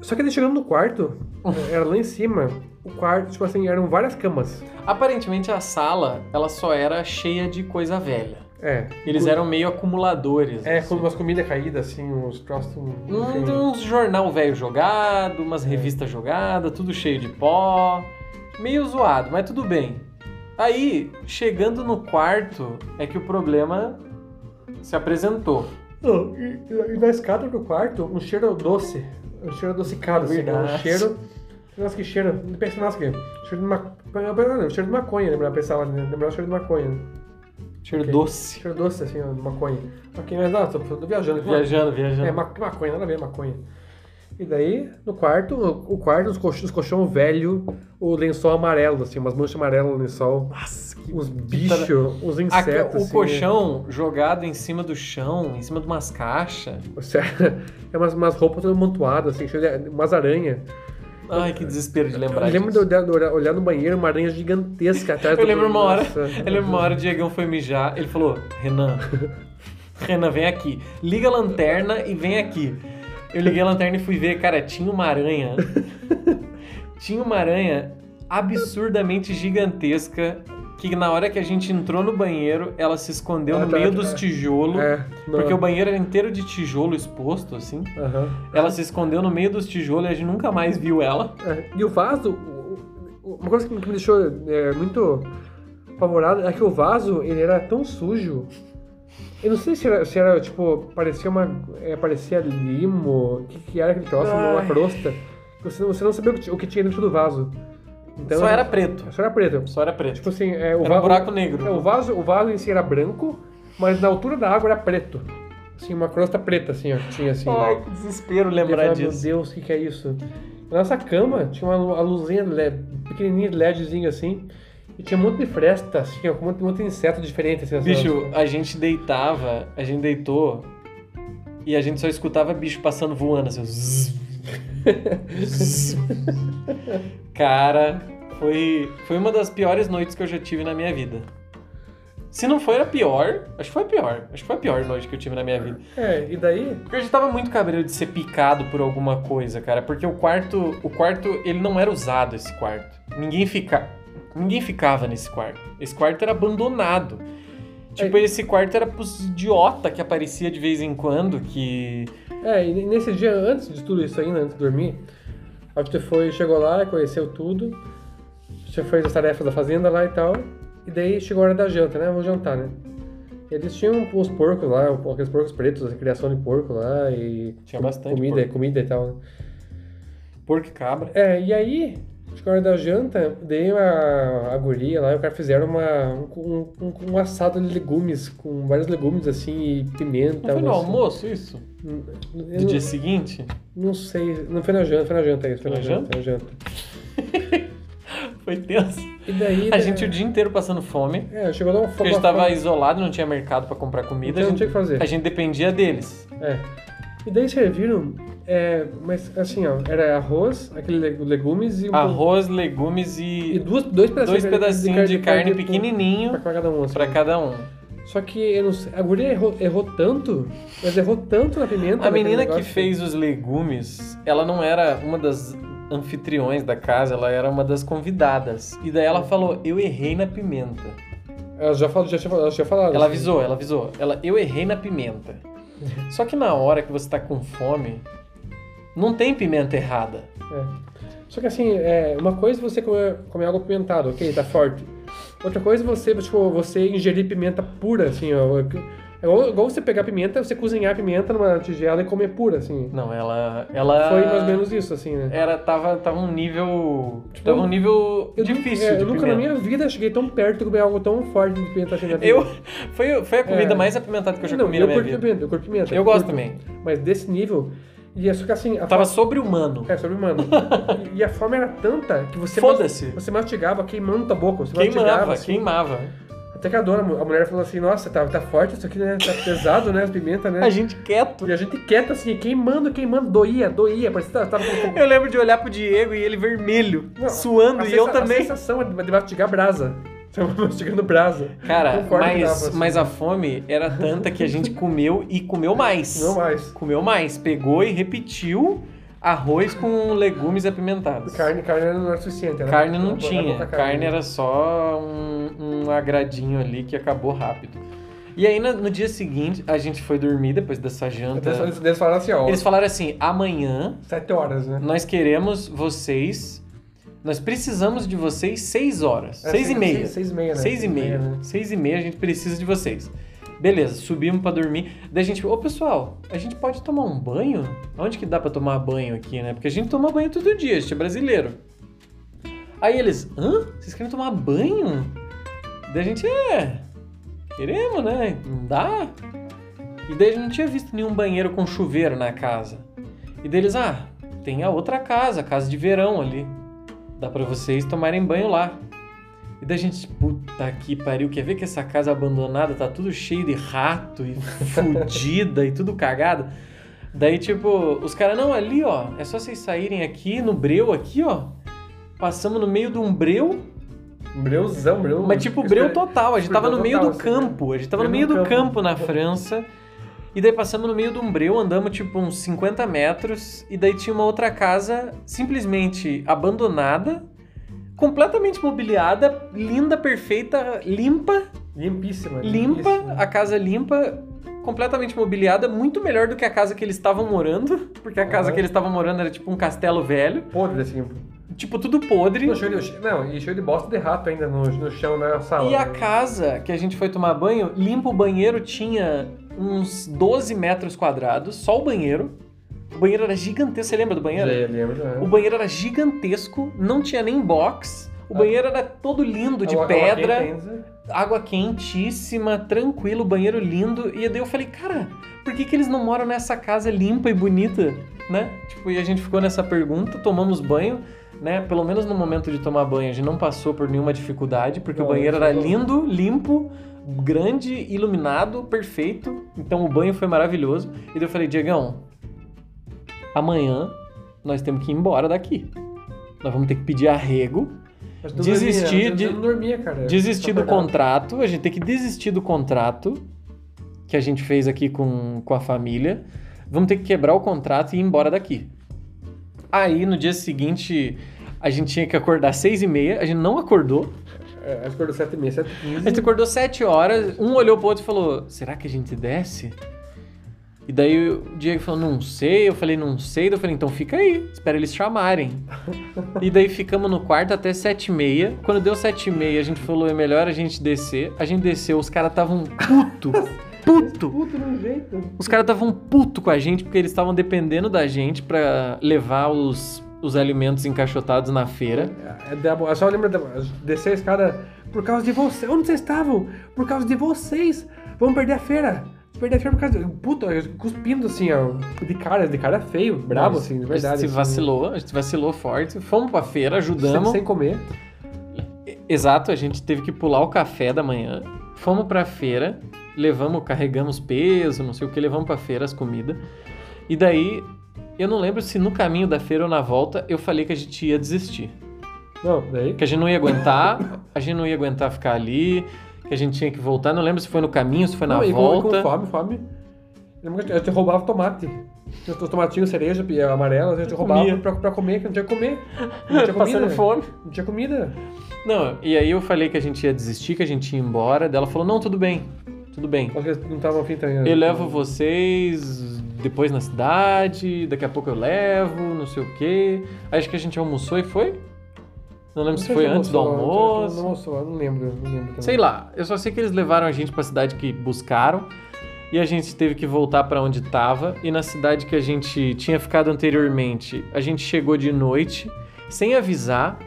Só que daí chegando no quarto, era lá em cima, o quarto, tipo assim, eram várias camas. Aparentemente a sala, ela só era cheia de coisa velha. É. Eles eram meio acumuladores. É, assim. com umas comidas caídas, assim, uns troços. Um, uns jornal velho jogado, umas revistas jogadas, tudo cheio de pó. meio zoado, mas tudo bem. Aí, chegando no quarto, é que o problema se apresentou. Não, e, e na escada do quarto, um cheiro doce. Um cheiro adocicado, assim, né? Um cheiro. Nossa, que cheiro. Pensa, nossa, que cheiro de maconha. Cheiro de maconha, lembrar, pensava, né? Lembrar o cheiro de maconha. Cheiro Ok. doce. Cheiro doce, assim, ó, de maconha. Ok, mas não, tô, tô viajando. Viajando, viajando. É, ma- maconha, nada a ver, maconha. E daí, no quarto, o quarto, os colchões, os colchão velho, o lençol amarelo, assim, umas manchas amarelas no lençol. Nossa, que Uns bichos, uns A- insetos. o assim, colchão jogado em cima do chão, em cima de umas caixas. Sério, É umas, umas roupas todas amontoadas, assim, cheio de- umas aranhas. Ai, que desespero de lembrar Eu lembro de disso. olhar, de olhar- olhar no banheiro, uma aranha gigantesca atrás Eu lembro uma hora, eu lembro uma hora o Diegão foi mijar, ele falou, Renan, Renan, vem aqui. Liga a lanterna e vem aqui. Eu liguei a lanterna e fui ver, cara, tinha uma aranha. tinha uma aranha absurdamente gigantesca que na hora que a gente entrou no banheiro, ela se escondeu Ah, no tá, meio tá. dos tijolos. É, Porque o banheiro era inteiro de tijolo exposto, assim. Aham. Ela se escondeu no meio dos tijolos e a gente nunca mais viu ela. É, E o vaso, uma coisa que me deixou é, muito apavorado é que o vaso, ele era tão sujo. Eu não sei se era, se era tipo, parecia uma. É, parecia limo. O que, que era aquele troço? Uma crosta. Você, não- você não sabia o que, o que tinha dentro do vaso. Então, Só era preto. Só era preto. Só era preto. Tipo assim, é, o, Era um buraco negro. é, o vaso, o vaso em si era branco, mas na altura da água era preto. Assim, uma crosta preta, assim, ó. que Tinha assim. Ai, que desespero lembrar falava, Meu disso. Deus, o que, que é isso? Na nossa cama tinha uma, lu- a luzinha LED, pequenininha, LEDzinha assim, e tinha um monte de fresta, assim, ó, com de inseto diferente. Assim, Bicho, a gente deitava, a gente deitou e a gente só escutava bicho passando voando, assim. zzz. Cara, foi, foi uma das piores noites que eu já tive na minha vida. Se não foi a pior, acho que foi a pior. Acho que foi a pior noite que eu tive na minha vida. É, e daí, Porque eu já tava muito cabreiro de ser picado por alguma coisa, cara. Porque o quarto, o quarto, ele não era usado, esse quarto. Ninguém fica, ninguém ficava nesse quarto. Esse quarto era abandonado. Tipo, esse quarto era pros idiota que aparecia de vez em quando, que... é, e nesse dia, antes de tudo isso ainda, antes de dormir, a gente foi, chegou lá, conheceu tudo, já fez as tarefas da fazenda lá e tal, e daí chegou a hora da janta, né? Vou jantar, né? E eles tinham os porcos lá, aqueles porcos pretos, a criação de porco lá, e Tinha bastante comida, porco. comida e tal, né? Porco e cabra. É, e aí, acho que na hora da janta, dei a, a guria lá e o cara fizeram uma, um, um, um assado de legumes, com vários legumes assim, e pimenta. Não foi no uns- almoço isso? Eu Do não, dia seguinte? não sei, não foi na janta, foi na janta isso, foi na na janta, foi na janta. Foi tenso. E daí... A gente o dia inteiro passando fome. É, chegou lá um Porque a gente tava isolado, não tinha mercado pra comprar comida. Então a não gente, tinha o que fazer. A gente dependia deles. É. E daí serviram, é, mas assim, ó, era arroz, aquele le- legumes e um Arroz, legumes e e duas, dois pedacinhos, dois pedacinhos de carne pra pequenininho cada um, assim. pra cada um. Só que eu não sei, a guria errou, errou tanto, mas errou tanto na pimenta. A menina que fez os legumes, ela não era uma das anfitriões da casa, ela era uma das convidadas. E daí ela falou: Eu errei na pimenta. Ela já falou, já tinha falado. Já tinha falado Ela assim. avisou, ela avisou. Ela, eu errei na pimenta. Só que na hora que você tá com fome, não tem pimenta errada. É. Só que assim, é, uma coisa é você comer, comer algo apimentado, ok, tá forte. Outra coisa é você, tipo, você ingerir pimenta pura, assim, ó. É igual, você pegar pimenta, você cozinhar pimenta numa tigela e comer pura, assim. Não, ela. ela Foi mais ou menos isso, assim, né? Era, tava, tava um nível. tava um nível Eu, difícil. é, eu nunca na pimenta. minha vida cheguei tão perto de comer algo tão forte de pimenta assim na. Eu. Foi, foi a comida É. mais apimentada que eu já não, comi eu na minha curto vida. pimenta, eu curto pimenta. Eu gosto curto. também. Mas desse nível. E é só que assim. A Tava sobre-humano. É, sobre humano. e, e a fome era tanta que você. Foda-se. Você mastigava queimando tua boca. Você mastigava. Queimava, assim. queimava. Até que a dona, a mulher falou assim: Nossa, tá, tá forte isso aqui, né? Tá pesado, né? As pimentas, né? A gente quieto. E a gente quieta assim, queimando, queimando, doía, doía. Parecia que tava com. Eu lembro de olhar pro Diego e ele vermelho, Não, suando, e eu sensa- também. A sensação é de mastigar brasa. Tava mastigando brasa. Cara, mas, tava, assim. mas a fome era tanta que a gente comeu e comeu mais. Não mais. Comeu mais. Pegou e repetiu arroz com legumes apimentados. Carne, carne não era suficiente. Era Carne não era tinha. pouca Carne era só um, um agradinho ali que acabou rápido. E aí, no, no dia seguinte, a gente foi dormir depois dessa janta. Eles, eles falaram assim: Ó, Eles falaram assim: amanhã sete horas, né? nós queremos vocês nós precisamos de vocês seis horas. É, seis e meia. Seis, seis e meia, né? Seis e meia. né? Seis e meia a gente precisa de vocês. Beleza, subimos pra dormir. Daí a gente, ô pessoal, a gente pode tomar um banho? Onde que dá pra tomar banho aqui, né? Porque a gente toma banho todo dia, a gente é brasileiro. Aí eles, hã? Vocês querem tomar banho? Daí a gente, é, queremos, né? Não dá? E daí a gente não tinha visto nenhum banheiro com chuveiro na casa. E daí eles, ah, tem a outra casa, a casa de verão ali. Dá pra vocês tomarem banho lá. E daí a gente, puta que pariu, quer ver que essa casa abandonada tá tudo cheio de rato e fudida e tudo cagado? Daí, tipo, os caras, não, ali, ó, é só vocês saírem aqui no breu, aqui, ó. Passamos no meio de um breu, Breuzão, breu. mas tipo breu total. A gente tava no meio do assim, né? campo, a gente tava no meio do campo na França. E daí passamos no meio de um breu, andamos tipo uns 50 metros, e daí tinha uma outra casa simplesmente abandonada, completamente mobiliada, linda, perfeita, limpa, Limpíssima. limpa, limpíssima. a casa limpa, completamente mobiliada, muito melhor do que a casa que eles estavam morando, porque a casa Aham. que eles estavam morando era tipo um castelo velho, Podre, assim. Tipo tudo podre. Não, cheio de, não, e cheio de bosta de rato ainda no, no chão na sala. E a casa que a gente foi tomar banho, limpo o banheiro tinha uns 12 metros quadrados, só o banheiro. O banheiro era gigantesco, você lembra do banheiro? Já lembro. O banheiro era gigantesco, não tinha nem box. O Ah. banheiro era todo lindo, de Água- água pedra, quente ainda. água quentíssima, tranquilo, banheiro lindo. E daí eu falei, cara, por que, que eles não moram nessa casa limpa e bonita, né? Tipo, e a gente ficou nessa pergunta, tomamos banho, né? Pelo menos no momento de tomar banho, a gente não passou por nenhuma dificuldade, porque o Não, banheiro isso era lindo, limpo, grande, iluminado, perfeito. Então o banho foi maravilhoso. E daí eu falei, Diegão, amanhã nós temos que ir embora daqui. Nós vamos ter que pedir arrego Desistir dormia, de- dormia, cara. desistir Tô do acordado. contrato, a gente tem que desistir do contrato que a gente fez aqui com, com a família. Vamos ter que quebrar o contrato e ir embora daqui. Aí no dia seguinte a gente tinha que acordar às seis e meia, a gente não acordou. É, acho que acordou 7 e meia, 7 e A 15. gente acordou sete horas, um olhou pro outro e falou: será que a gente desce? E daí o Diego falou, não sei. Eu falei, não sei. Daí eu falei, então fica aí, espera eles chamarem. e daí ficamos no quarto até sete e meia. Quando deu sete e meia, a gente falou, é melhor a gente descer. A gente desceu, os caras estavam puto, puto. Puto no jeito. Os caras estavam puto com a gente porque eles estavam dependendo da gente pra levar os, os alimentos encaixotados na feira. É, da- eu só lembro de descer a escada por causa de vocês. Onde vocês estavam? Por causa de vocês. Vamos perder a feira. Perder a feira por causa. de- Puta, cuspindo assim, ó. De cara, de cara feio, brabo, assim, de A verdade. gente assim. vacilou, a gente vacilou forte. Fomos pra feira, Sem, ajudamos. sem comer. Exato, a gente teve que pular o café da manhã. Fomos pra feira, levamos, carregamos peso, não sei o que, levamos pra feira as comidas. E daí, eu não lembro se no caminho da feira ou na volta eu falei que a gente ia desistir. Não, daí. Que a gente não ia aguentar, a gente não ia aguentar ficar ali, que a gente tinha que voltar. Não lembro se foi no caminho, se foi na não, com- volta. E com fome, fome. Eu te roubava tomate. Tinha Os tomatinhos cereja e amarelos, eu te roubava Comia. pra, pra comer, que não tinha que comer. Não tinha comida. Passando fome. Não tinha comida. Não, e aí eu falei que a gente ia desistir, que a gente ia embora. Daí ela falou: não, tudo bem, tudo bem. Eles não estavam afim também. né? Eu levo vocês depois na cidade, daqui a pouco eu levo, não sei o quê. Acho que a gente almoçou e foi? Não lembro se sei foi se antes do almoçou, almoço. Não almoçou, eu não lembro, não lembro. também. Sei lá, eu só sei que eles levaram a gente pra cidade que buscaram e a gente teve que voltar pra onde tava. E na cidade que a gente tinha ficado anteriormente, a gente chegou de noite, sem avisar.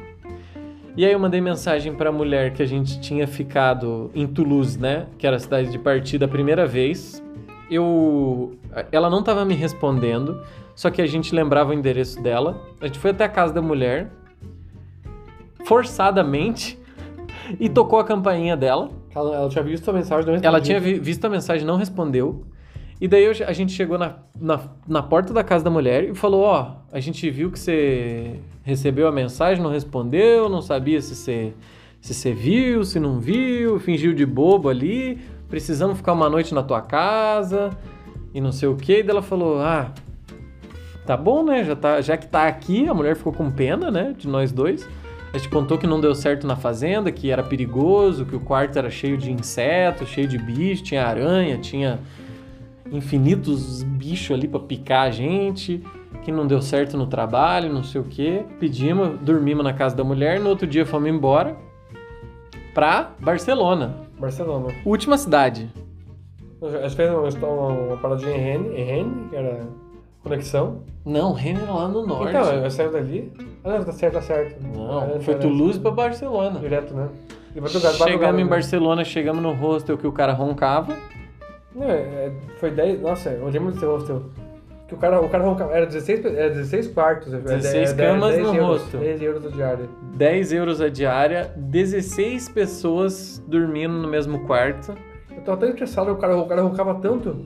E aí eu mandei mensagem pra mulher que a gente tinha ficado em Toulouse, né? Que era a cidade de partida a primeira vez. Eu. Ela não tava me respondendo, só que a gente lembrava o endereço dela. A gente foi até a casa da mulher, forçadamente, e tocou a campainha dela. Ela, ela tinha visto a mensagem, não Ela respondia. tinha vi- visto a mensagem, não respondeu. E daí a gente chegou na, na, na porta da casa da mulher e falou: Ó, a gente viu que você recebeu a mensagem, não respondeu, não sabia se você, se você viu, se não viu, fingiu de bobo ali. Precisamos ficar uma noite na tua casa e não sei o que. E ela falou: Ah, tá bom, né? Já, tá, já que tá aqui, a mulher ficou com pena, né? De nós dois. A gente contou que não deu certo na fazenda, que era perigoso, que o quarto era cheio de insetos, cheio de bicho, tinha aranha, tinha infinitos bichos ali pra picar a gente, que não deu certo no trabalho, não sei o quê. Pedimos, dormimos na casa da mulher, no outro dia fomos embora pra Barcelona. Barcelona. Última cidade. A gente fez uma, uma, paradinha em Rennes, em Rennes, que era conexão. Não, Rennes era lá no norte. Então, eu saio dali. Ah, não, tá certo, tá certo. Não, Ah, foi tá Toulouse pra Barcelona. Direto, né? Chegamos em né? Barcelona, chegamos no hostel que o cara roncava. Não, é, foi 10. Nossa, eu lembro seu hostel. Que o cara, o cara roncava- era 16, pe- era 16 quartos. é, 16 é, é, camas 10 no euros, hostel. 10 euros a diária. 10 euros a diária, 16 pessoas dormindo no mesmo quarto. Eu tava tão estressado, o cara, o cara roncava tanto.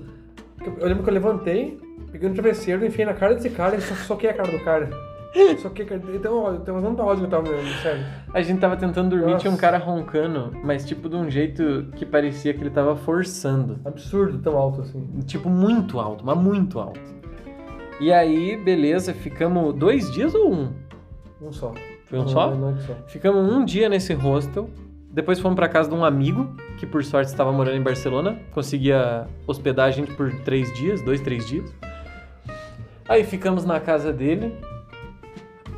que eu, lembro que eu levantei, peguei um travesseiro, enfiei na cara desse cara e só, soquei a cara do cara. A cara. Então, eu tava tanto ódio que eu tava, sério. A gente tava tentando dormir, Nossa. tinha um cara roncando, mas tipo de um jeito que parecia que ele tava forçando. Absurdo, tão alto assim. Tipo, muito alto, mas muito alto. E aí, beleza, ficamos dois dias ou um? Um só. Foi um Uma só? noite só. Ficamos um dia nesse hostel. Depois fomos pra casa de um amigo, que por sorte estava morando em Barcelona. Conseguia hospedar a gente por três dias, dois, três dias. Aí ficamos na casa dele.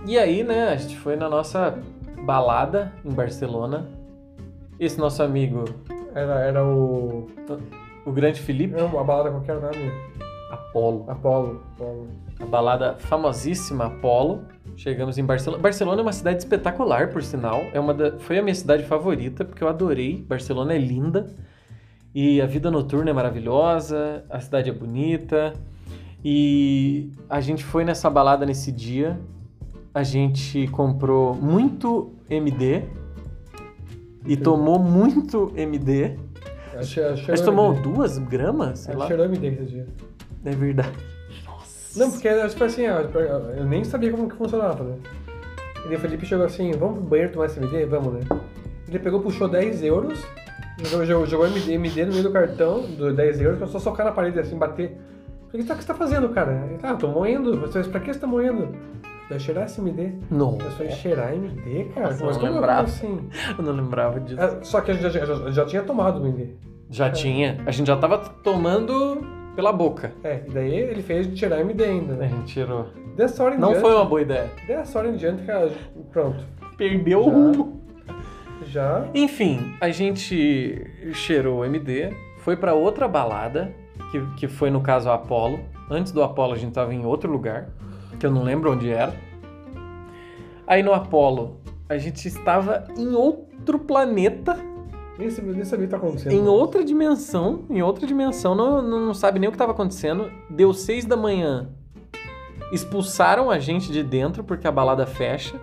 E aí, né, a gente foi na nossa balada em Barcelona. Esse nosso amigo, Era, era o. o grande Felipe, Era uma balada qualquer nome. Apolo. Apolo. Apolo. A balada famosíssima Apolo. Chegamos em Barcelona. Barcelona é uma cidade espetacular, por sinal. É uma da... Foi a minha cidade favorita, porque eu adorei. Barcelona é linda. E a vida noturna é maravilhosa, a cidade é bonita. E a gente foi nessa balada nesse dia. A gente comprou muito MD. E tomou muito MD. Achei, achei A gente tomou duas gramas, sei lá. Cheirou MD esse dia. É verdade. Não, porque tipo assim, ó, eu nem sabia como que funcionava, né? E daí o Felipe chegou assim, vamos pro banheiro tomar esse MD? Vamos, né? Ele pegou, puxou 10 euros, jogou, jogou, MD, MD no meio do cartão, do 10 euros, começou a socar na parede assim, bater. Falei, o que você tá fazendo, cara? Ele, ah, eu tô moendo. Você, pra que você tá moendo? Vai cheirar esse MD. Não. Eu falei, cheirar MD, cara? Nossa, Mas eu como não lembrava. assim? Eu não lembrava disso. É, só que a gente já, já- já tinha tomado o MD. Já tinha. A gente já tava tomando pela boca. É, e daí ele fez de cheirar MD ainda, A né? gente tirou. Dessa hora em Não diante. foi uma boa ideia. Dessa hora em diante, cara, pronto. Perdeu o Já. rumo. Já. Enfim, a gente cheirou o MD, foi pra outra balada, que, que foi no caso a Apollo. Antes do Apollo a gente tava em outro lugar, que eu não lembro onde era. Aí no Apollo a gente estava em outro planeta, Nem sabia, nem sabia o que tá acontecendo. em outra dimensão, em outra dimensão, não, não, sabe nem o que estava acontecendo. Deu seis da manhã, expulsaram a gente de dentro porque a balada fecha.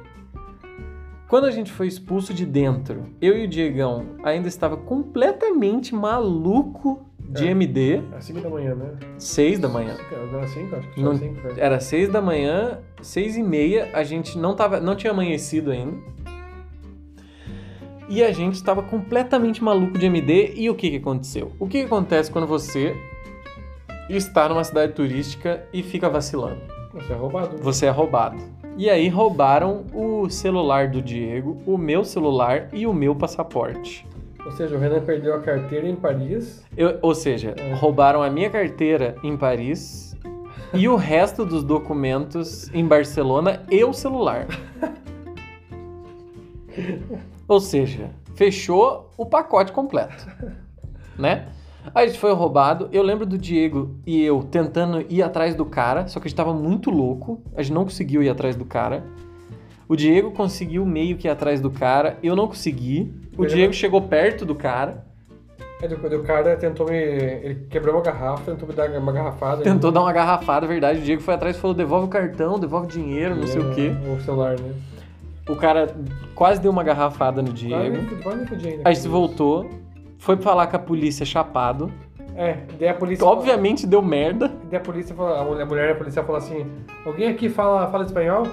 Quando a gente foi expulso de dentro, eu e o Diegão ainda estava completamente maluco de É. MD, Às 5 da manhã, né? seis da manhã. Era 5? Acho que Não- era 5. Era seis da manhã, seis e meia, a gente não, tava, não tinha amanhecido ainda. E a gente estava completamente maluco de MD. E o que, que aconteceu? O que, que acontece quando você está numa cidade turística e fica vacilando? Você é roubado. Você é roubado. E aí roubaram o celular do Diego, o meu celular e o meu passaporte. Ou seja, o Renan perdeu a carteira em Paris. Eu- ou seja, É. roubaram a minha carteira em Paris e o resto dos documentos em Barcelona e o celular. Ou seja, fechou o pacote completo, né? Aí a gente foi roubado. Eu lembro do Diego e eu tentando ir atrás do cara, só que a gente tava muito louco. A gente não conseguiu ir atrás do cara. O Diego conseguiu meio que ir atrás do cara. Eu não consegui. O Ele Diego chegou perto do cara. Depois o cara tentou me. Ele quebrou uma garrafa, tentou me dar uma garrafada. Tentou dar uma garrafada, verdade. O Diego foi atrás e falou: devolve o cartão, devolve o dinheiro, não sei o quê. O celular, né? O cara quase deu uma garrafada no Quase Diego. quase ainda. Aí se voltou, foi falar com a polícia chapado. É, daí a polícia. Obviamente deu merda. Daí a polícia falou, a mulher, a mulher da polícia falou assim: alguém aqui fala, fala espanhol?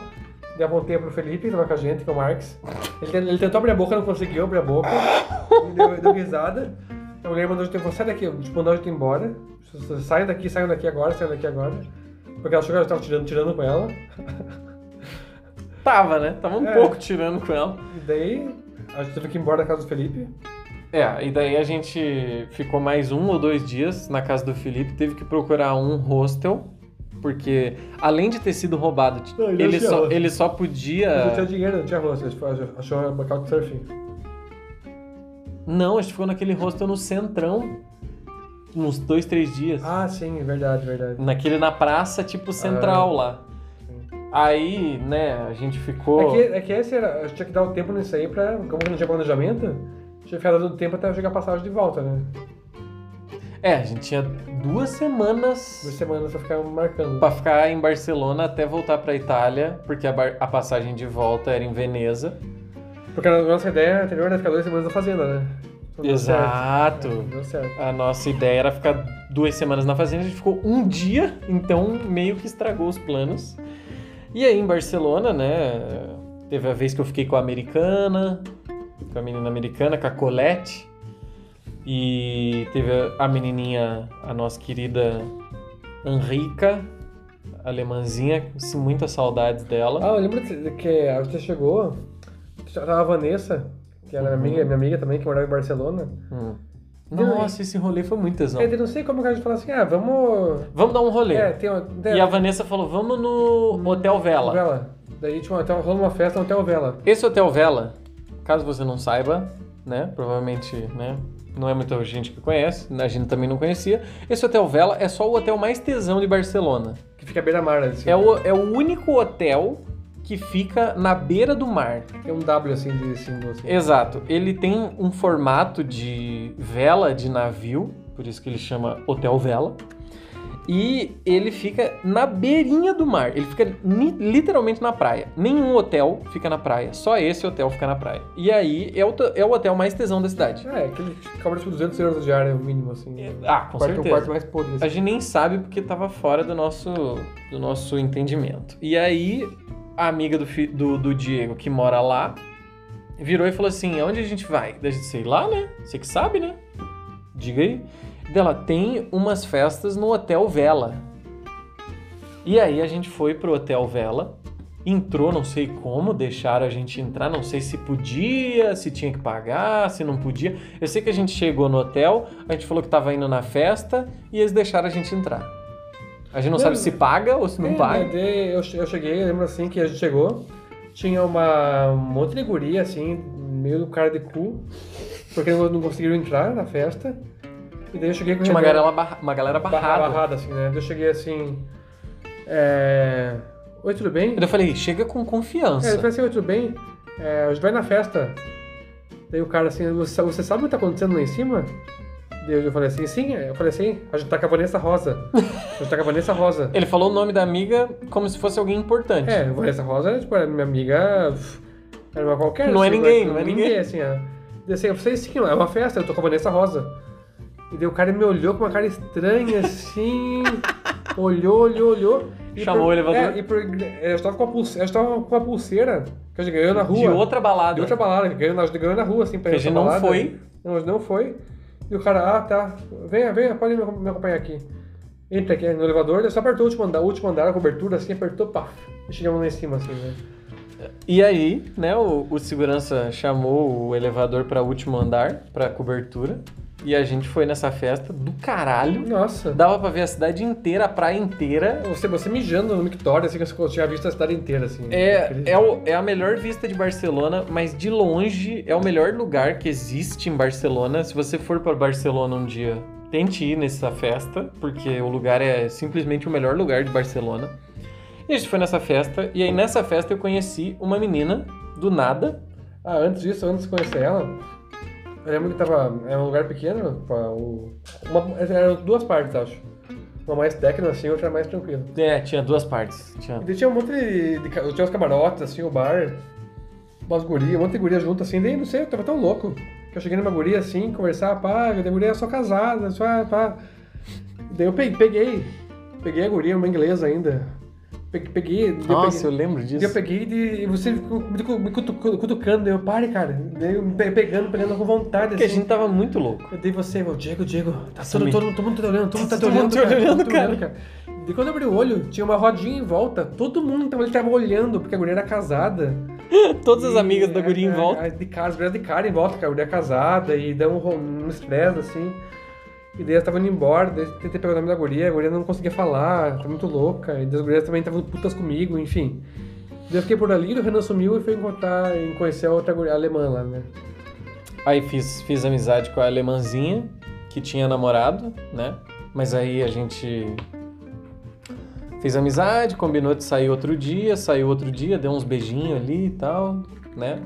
Daí apontei pro Felipe, que tava com a gente, que é o Marx. Ele, ele tentou abrir a boca, não conseguiu abrir a boca. deu, deu risada. A mulher mandou a gente, sai daqui, tipo, mandou a gente embora. Saiam daqui, saiam daqui agora, saiam daqui agora. Porque ela achou que eu tava tirando, tirando com ela. Tava, né? Tava um É. pouco tirando com ela. E daí a gente teve que ir embora da casa do Felipe. É, e daí a gente ficou mais um ou dois dias na casa do Felipe, teve que procurar um hostel Porque além de ter sido roubado, Não, ele ele, tinha só, ele só não podia. tinha dinheiro, não tinha rosto. Ele achou uma couchsurfing. Não, a gente ficou naquele hostel no centrão. Uns dois, três dias. Ah, sim, verdade, verdade. Naquele na praça, tipo, central lá. Aí, né, a gente ficou. É que, é que esse era. Tinha que dar o tempo nisso aí pra. Como não tinha planejamento, tinha que dando tempo até chegar a passagem de volta, né? É, a gente tinha duas semanas Duas semanas pra ficar marcando. pra ficar em Barcelona até voltar pra Itália, porque a, bar- a passagem de volta era em Veneza. Porque a nossa ideia anterior era ficar duas semanas na fazenda, né? Deu Exato. certo. É, Deu certo. A nossa ideia era ficar duas semanas na fazenda, a gente ficou um dia, então meio que estragou os planos. E aí em Barcelona, né, teve a vez que eu fiquei com a americana, com a menina americana, com a Colette, e teve a- menininha, a nossa querida Henrica, alemãzinha, com muitas saudades dela. Ah, eu lembro que a gente chegou, tava a Vanessa, que era minha amiga, minha amiga também, que morava em Barcelona. Hum. Nossa, esse rolê foi muito tesão. Eu não sei como que a gente falou assim, ah, vamos... Vamos dar um rolê. É, tem uma... E a Vanessa falou, vamos no Hotel Vela. Vela. Daí tinha tava rolando uma festa no Hotel Vela. Esse Hotel Vela, caso você não saiba, né? Provavelmente, né? Não é muita gente que conhece, a gente também não conhecia. Esse Hotel Vela é só o hotel mais tesão de Barcelona. Que fica à beira-mar, assim. É o, é o único hotel que fica na beira do mar. Tem um W, assim, de símbolo, assim. Exato. Ele tem um formato de vela de navio, por isso que ele chama Hotel Vela. E ele fica na beirinha do mar. Ele fica literalmente na praia. Nenhum hotel fica na praia. Só esse hotel fica na praia. E aí é o, é o hotel mais tesão da cidade. É, que ele cobra tipo 200 euros de área, o mínimo, assim. Ah, com o quarto, certeza. O quarto mais podre, A assim. gente nem sabe porque tava fora do nosso, do nosso entendimento. E aí, a amiga do, do, do Diego, que mora lá, virou e falou assim: aonde a gente vai? Da gente, sei lá, né? Você que sabe, né? Diga aí. Dela, tem umas festas no Hotel Vela. E aí a gente foi pro Hotel Vela, entrou, não sei como, deixaram a gente entrar, não sei se podia, se tinha que pagar, se não podia. Eu sei que a gente chegou no hotel, a gente falou que tava indo na festa e eles deixaram a gente entrar. A gente não, Não, sabe se paga ou se não É, paga. né, daí eu, eu cheguei, eu lembro assim que a gente chegou, tinha uma, um monte de guria, assim, meio do cara de cu, porque não, não conseguiram entrar na festa. E daí eu cheguei com Tinha uma galera, barra- uma galera barra- barrada. barrada, assim, né? Daí eu cheguei assim. É... Oi, tudo bem? Eu falei, chega com É, eu confiança. falei assim, oi, tudo bem? É, a gente vai na festa. Daí o cara assim, você, você sabe o que tá acontecendo lá em cima? Eu falei assim, sim. Eu falei assim, a gente tá com a Vanessa Rosa. A gente tá com a Vanessa Rosa. Ele falou o nome da amiga como se fosse alguém importante. É, a Vanessa Rosa, tipo, era minha amiga. Era uma qualquer. Não é assim, ninguém, mas- não é ninguém. assim, ó. Daí assim, eu falei sim, é uma festa, eu tô com a Vanessa Rosa. E daí o cara me olhou com uma cara estranha, assim. olhou, olhou, olhou. E Chamou por- o elevador? É, e por, é, eu, tava com a pulseira, eu tava com uma pulseira que a gente ganhou na rua. De outra balada. De outra balada, que ganhou, a gente ganhou na rua, assim, pra Que a gente não foi. Não, a gente não foi. E o cara, ah, tá. Venha, venha, pode me acompanhar aqui. Entra aqui no elevador, ele só apertou o último andar, o último andar, a cobertura, assim, apertou, pá. Chegamos lá em cima, assim, né? E aí, né, o, o segurança chamou o elevador para o último andar, para cobertura. E a gente foi nessa festa do caralho. Nossa. Dava pra ver a cidade inteira, a praia inteira. Você, você mijando no Mictório, assim, que eu tinha visto a cidade inteira, assim. É, é, o- é a melhor vista de Barcelona, mas de longe é o melhor lugar que existe em Barcelona. Se você for para Barcelona um dia, tente ir nessa festa, porque o lugar é simplesmente o melhor lugar de Barcelona. E a gente foi nessa festa, e aí nessa festa eu conheci uma menina do nada. Ah, antes disso, antes de conhecer ela, eu lembro que tava. Era um lugar pequeno, o- uma, eram duas partes, acho. Uma mais técnica, assim, outra mais tranquila. É, tinha duas partes. Tinha E tinha um monte de, Tinha os camarotes, assim, o bar, umas gurias, um monte de guria junto, assim, daí não sei, eu tava tão louco. Que eu cheguei numa guria assim, conversar, pá, a guria é só casada, só, pá. Daí eu pe- peguei, peguei a guria, uma inglesa ainda. Pe- Peguei. daí eu Nossa, peguei- eu lembro daí Eu disso. peguei de, e você ficou me cu- me cutucando, eu pare, cara. Eu pe- pegando, pegando com vontade, Porque a assim. gente tava muito louco. Eu dei você, ô Diego, Diego, tá Nossa, todo, me- todo, todo mundo tá te olhando, todo mundo tá te Todo olhando, mundo cara, olhando, todo mundo te cara. olhando, E quando eu abri o olho, tinha uma rodinha em volta, todo mundo tava, ele tava olhando, porque a guria era casada. Todas as amigas da a- guria em a- volta. a- De cara, as de cara em volta, que a guria é casada, e deu um, um estresse, assim. E daí elas estavam indo embora, daí tentei pegar o nome da guria, a guria não conseguia falar, tá muito louca, e as gurias também estavam putas comigo, enfim. Daí eu fiquei por ali, o Renan sumiu e foi encontrar e conhecer a outra guria, a alemã lá, né? Aí fiz, fiz amizade com a alemãzinha, que tinha namorado, né? Mas aí a gente fez amizade, combinou de sair outro dia, saiu outro dia, deu uns beijinhos ali e tal, né?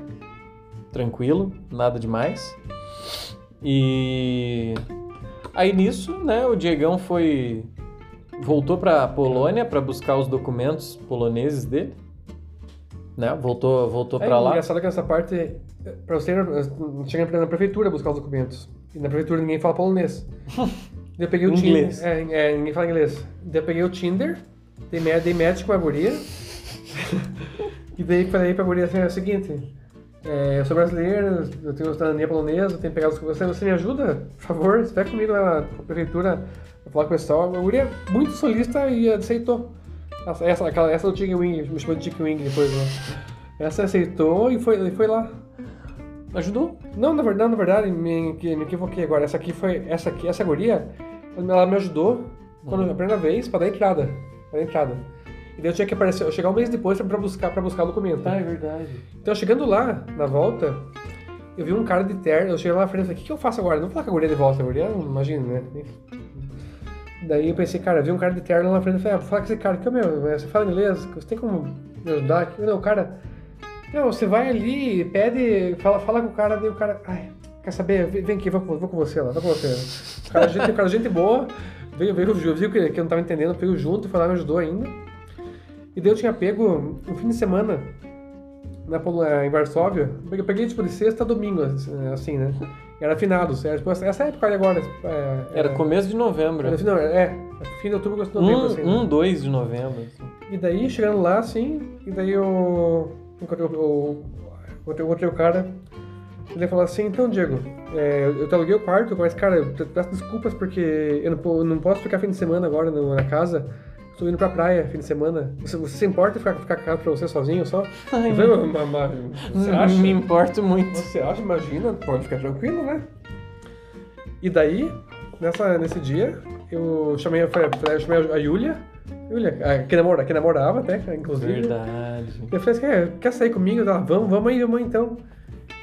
Tranquilo, nada demais. E aí nisso, né, o Diegão foi voltou pra Polônia pra buscar os documentos poloneses dele. Né? Voltou, voltou É pra lá. engraçado que nessa parte, pra você ir, chega na prefeitura buscar os documentos. E na prefeitura ninguém fala polonês. Eu peguei o Inglês. Tinder. É, é, ninguém fala inglês. Daí eu peguei o Tinder, dei, dei match com a guria. e daí falei pra guria assim, é o seguinte. É, eu sou brasileiro, eu tenho cidadania polonesa, eu tenho pegado os você, você me ajuda? Por favor, vai comigo na prefeitura pra falar com o pessoal. A guria muito solista e aceitou. Essa, essa, aquela, essa do Chicken Wing, me chamou de Chicken Wing depois, né? Essa aceitou e foi, e foi lá. Ajudou. Não, na verdade, na verdade, me, me equivoquei agora. Essa aqui foi. Essa aqui, essa guria, ela me ajudou quando, a primeira vez pra dar entrada. Pra dar entrada. E daí eu tinha que aparecer, eu chegar um mês depois pra buscar, pra buscar o documento. é verdade. Então chegando lá, na volta, eu vi um cara de terno, eu cheguei lá na frente e falei, o que, que eu faço agora? Não vou falar com a guria de volta, a guria, imagina, né? Daí eu pensei, cara, eu vi um cara de terno lá na frente e falei, ah, vou falar com esse cara, que é meu, você fala inglês, você tem como me ajudar aqui? Não, o cara, não, você vai ali, pede, fala, fala com o cara, daí o cara, ai, quer saber, vem aqui, vou, com- vou com você lá, vou com você. O cara, gente, o cara, gente boa, veio, veio, viu que, que eu não tava entendendo, veio junto, foi lá, me ajudou ainda. E daí eu tinha pego um fim de semana na, Polo- em Varsóvia. Eu peguei, tipo de sexta a domingo, assim, né? Era finados. Era tipo, essa época ali agora. é, Era começo de novembro. Era, não, é, fim de outubro, começo de novembro, assim. né? Um, um, dois de novembro. assim. E daí, chegando lá, assim, e daí eu encontrei o, o, encontrei, encontrei o cara. Ele falou assim, então, Diego, é, eu te aluguei o quarto, mas, cara, eu peço desculpas porque eu não, eu não posso ficar fim de semana agora na casa. Estou indo pra praia fim de semana. Você, você se importa em ficar, ficar casa pra você sozinho só? Ai, "Mas- mas- você acha? Me importo muito. Você acha? Imagina, pode ficar tranquilo, né? E daí, nessa, nesse dia, eu chamei, eu chamei a Yulia, Yulia, que, namora, que namorava até, inclusive. Verdade. Eu falei assim, quer, quer sair comigo? Ela, vamos, vamos aí, vamos então.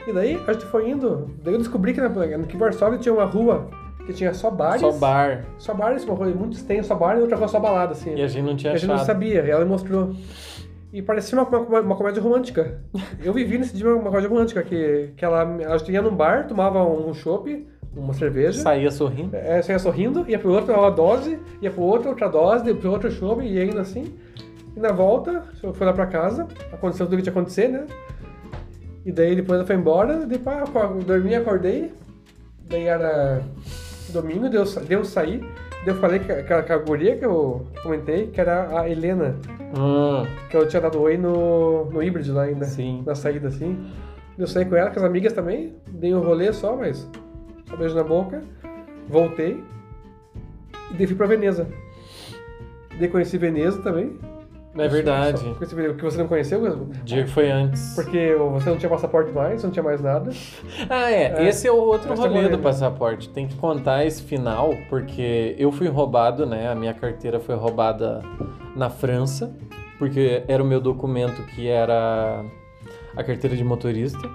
E daí, a gente foi indo, daí eu descobri que, na, que em Varsóvia tinha uma rua que tinha só bares. Só bar. Só bares, uma rua muito extensa, só bar e outra rua só balada, assim. E a gente não tinha A gente não sabia, e ela me mostrou. E parecia uma, uma, uma comédia romântica. Eu vivi nesse dia uma, comédia romântica, que, que ela, ela ia num bar, tomava um chopp, uma cerveja, Saía sorrindo. é, saía sorrindo, ia pro outro, uma dose, ia pro outro, outra dose, pro outro chopp, e ainda assim. E na volta, fui lá pra casa, aconteceu tudo o que tinha que acontecer, né? E daí depois ela foi embora, depois eu dormi, acordei, daí era domingo, deu, deu sair, eu falei que, que, a- que a guria que eu comentei, que era a Helena, Hum, que eu tinha dado oi no, no híbrido lá ainda, Sim. na saída assim. Eu saí com ela, com as amigas também, dei um rolê só, mas só beijo na boca, voltei e daí fui pra Veneza. Daí conheci Veneza também. É verdade. Só que você não conheceu, O dia que foi antes. porque você não tinha passaporte mais, você não tinha mais nada. Ah, é. É. Esse é o outro Esse é rolê rolê, do né? passaporte. Tem que contar esse final, porque eu fui roubado, né? A minha carteira foi roubada na França, porque era o meu documento que era a carteira de motorista.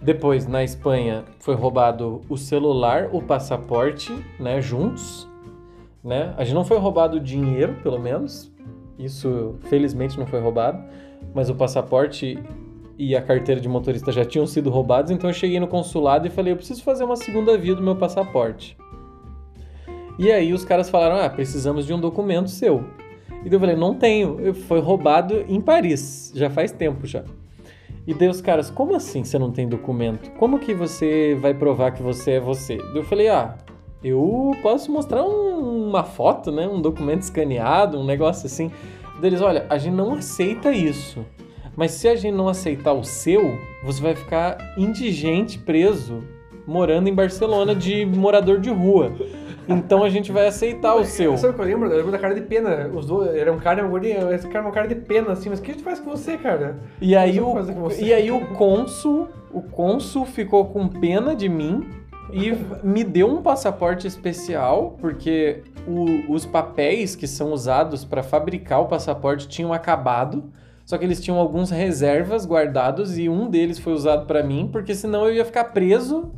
Depois, na Espanha, foi roubado o celular, o passaporte, né? Juntos, né? A gente não foi roubado o dinheiro, pelo menos. Isso, felizmente, não foi roubado. Mas o passaporte e a carteira de motorista já tinham sido roubados, então eu cheguei no consulado e falei, eu preciso fazer uma segunda via do meu passaporte. E aí os caras falaram, ah, precisamos de um documento seu. E daí eu falei, não tenho, foi roubado em Paris, já faz tempo já. E daí os caras, como assim você não tem documento? Como que você vai provar que você é você? Daí eu falei, ah, eu posso mostrar um- uma foto, né? Um documento escaneado, um negócio assim. Deles, olha, a gente não aceita isso. Mas se a gente não aceitar o seu, você vai ficar indigente, preso, morando em Barcelona de morador de rua. Então a gente vai aceitar o seu. Sabe o que eu lembro? Eu lembro da cara de pena. Os dois, era um cara e uma guria, esse cara é uma cara de pena, assim, mas o que a gente faz com você, cara? E aí, o, e aí o cônsul, o cônsul ficou com pena de mim e me deu um passaporte especial, porque o- os papéis que são usados para fabricar o passaporte tinham acabado. Só que eles tinham alguns reservas guardados e um deles foi usado para mim, porque senão eu ia ficar preso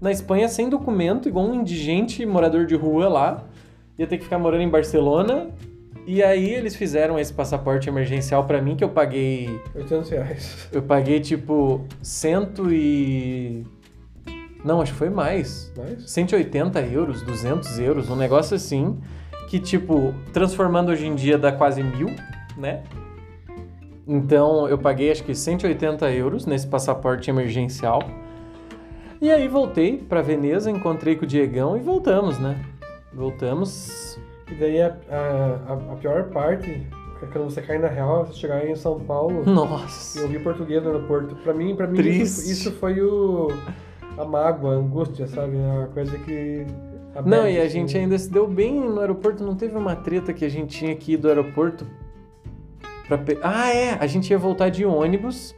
na Espanha sem documento, igual um indigente morador de rua lá. Ia ter que ficar morando em Barcelona. E aí eles fizeram esse passaporte emergencial para mim que eu paguei 800 reais. eu paguei tipo cento e. Não, acho que foi mais. Mas, 180 euros, 200 euros, um negócio assim. Que, tipo, transformando hoje em dia dá quase mil, né? Então eu paguei acho que 180 euros nesse passaporte emergencial. E aí voltei pra Veneza, encontrei com o Diegão e voltamos, né? Voltamos. e daí a, a, a- pior parte, é quando você cai na real, você chegar em São Paulo e Nossa. ouvir português no aeroporto. Pra mim, pra mim Triste. isso, isso foi o. a mágoa, a angústia, sabe? É uma coisa que. a Não, e a assim. gente ainda se deu bem no aeroporto. Não teve uma treta que a gente tinha que ir do aeroporto pra. pe- Ah, é! A gente ia voltar de ônibus.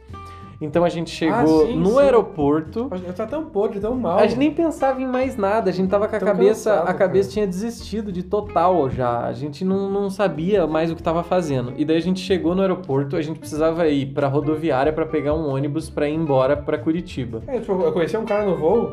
Então a gente chegou Ah, sim, no sim. aeroporto. Eu tava tão podre, tão mal. A gente nem pensava em mais nada, a gente tava com a Tão cabeça, cansado, a cabeça cara. tinha desistido de total já. A gente não, não sabia mais o que tava fazendo. E daí a gente chegou no aeroporto, a gente precisava ir pra rodoviária pra pegar um ônibus pra ir embora pra Curitiba. É, tipo, eu conheci um cara no voo,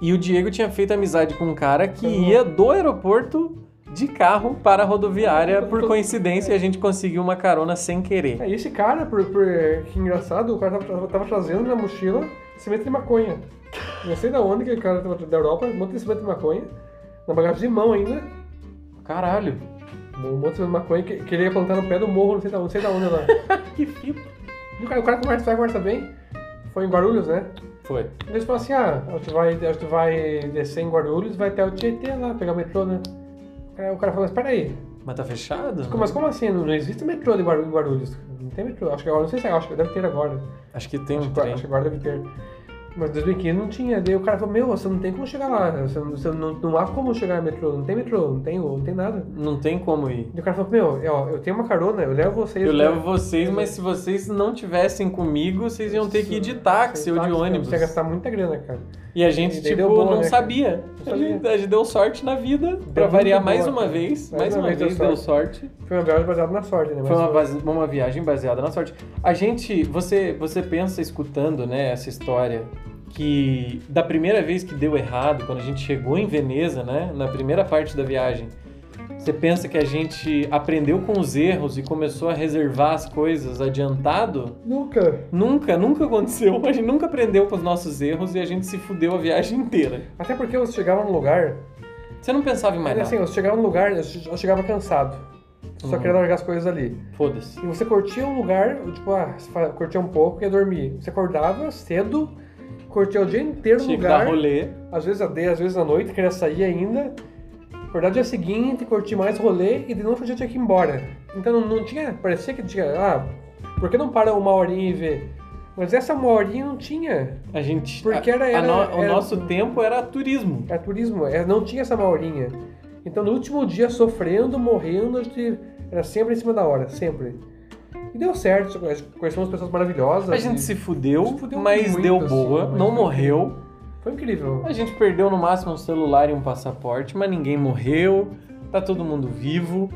E o Diego tinha feito amizade com um cara que Uhum. ia do aeroporto de carro para a rodoviária. Por coincidência, a gente conseguiu uma carona sem querer. É, e esse cara, por, por, que engraçado, o cara tava, tava trazendo na mochila semente de maconha. Não sei da onde que o cara tava da Europa, um monte de semente de maconha, na bagagem de mão ainda, Caralho. um monte de maconha que queria plantar no pé do morro, não sei da, não sei da onde lá. Que. E o cara, o cara conversa, vai, conversa bem, foi em Guarulhos, né? Foi. Eles falam assim, ah, a gente vai, vai descer em Guarulhos, vai até o Tietê lá, pegar o metrô, né? Aí o cara falou, mas peraí, Mas tá fechado? mas como assim? Não, não existe metrô de Guarulhos? Não tem metrô, acho que agora, não sei se acho que deve ter agora. Acho que tem um Acho que, trem. acho que agora deve ter. Mas em 2015 não tinha. Daí o cara falou, meu, você não tem como chegar lá. Você, não, você não, não há como chegar no metrô. Não tem metrô, não tem, não tem nada. Não tem como ir. E o cara falou, meu, ó, eu tenho uma carona, eu levo vocês. Eu pra- levo vocês, mas se vocês não tivessem comigo, vocês iam ter que ir de táxi ou de Táxi, ônibus. Você ia gastar muita grana, cara. E a gente, tipo, deu não né, sabia. A, gente, a gente deu sorte na vida. pra muito variar boa, mais uma cara. vez. Mais Mais, uma vez vez deu deu sorte. Foi uma viagem baseada na sorte, né? Foi uma, Mas base- uma viagem baseada na sorte. A gente, você, você pensa escutando, né, essa história que da primeira vez que deu errado, quando a gente chegou em Veneza, né, na primeira parte da viagem, você pensa que a gente aprendeu com os erros e começou a reservar as coisas adiantado? Nunca. Nunca, nunca aconteceu. A gente nunca aprendeu com os nossos erros e a gente se fudeu a viagem inteira. Até porque você chegava num lugar. Você não pensava em mais assim, nada. você chegava num lugar, eu che- eu chegava cansado. Só Uhum. queria largar as coisas ali. Foda-se. E você curtia um lugar, tipo, ah, curtia um pouco e ia dormir. Você acordava cedo, curtia o dia inteiro no que lugar. dar rolê. Às vezes a D, às vezes à noite, queria sair ainda. Acordar no dia seguinte, curtir mais rolê e de novo dia tinha que ir embora. Então não, não tinha. Parecia que tinha. Ah, por que não para uma horinha e vê? Mas essa uma horinha não tinha. A gente. Porque a- era- a era- no- o era- nosso tempo era turismo. Era turismo, é, não tinha essa uma horinha. Então no último dia, sofrendo, morrendo, a gente era sempre em cima da hora, sempre. E deu certo, conhecemos pessoas maravilhosas. A gente se fudeu, Se fudeu mas muito, deu assim, boa, mas não morreu. Foi incrível. A gente perdeu no máximo um celular e um passaporte, mas ninguém morreu. Tá todo mundo vivo.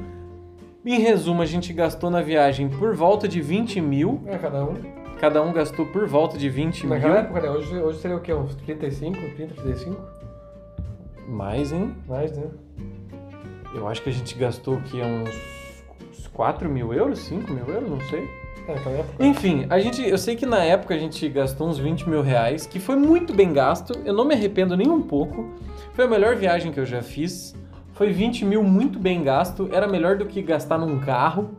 Em resumo, a gente gastou na viagem por volta de 20 mil. É, cada um. Cada um gastou por volta de 20 Naquela mil. época, né? Hoje, hoje seria o quê? Uns 35, 30, 35? Mais, hein? Mais, né? Eu acho que a gente gastou o quê? Uns, uns 4 mil euros? 5 mil euros? Não sei. É, naquela época. Enfim, a gente, eu sei que na época a gente gastou uns 20 mil reais, que foi muito bem gasto, eu não me arrependo nem um pouco. Foi a melhor viagem que eu já fiz. Foi 20 mil muito bem gasto, era melhor do que gastar num carro.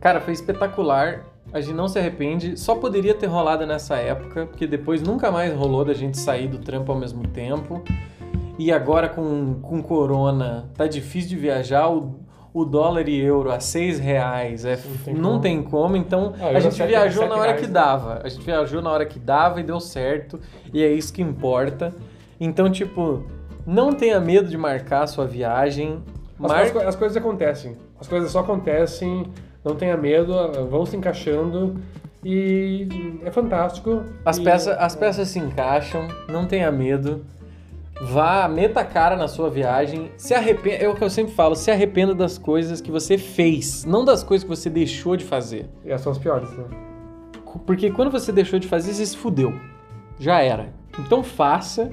Cara, foi espetacular. A gente não se arrepende. Só poderia ter rolado nessa época, porque depois nunca mais rolou da gente sair do trampo ao mesmo tempo. E agora com, com corona, tá difícil de viajar. O, o dólar e euro a 6 reais é, Não tem não como. tem como. Então Ah, a gente viajou sete na hora reais, que dava. A gente viajou na hora que dava e deu certo. E é isso que importa. Então, tipo, não tenha medo de marcar a sua viagem. As, Mar... as as coisas acontecem. As coisas só acontecem. Não tenha medo, vão se encaixando. E é fantástico. As, E- peças, as peças se encaixam, não tenha medo. Vá, meta a cara na sua viagem. Se arrependa, é o que eu sempre falo, se arrependa das coisas que você fez, não das coisas que você deixou de fazer. E essas são as piores, né? Porque quando você deixou de fazer, você se fudeu. Já era. Então faça.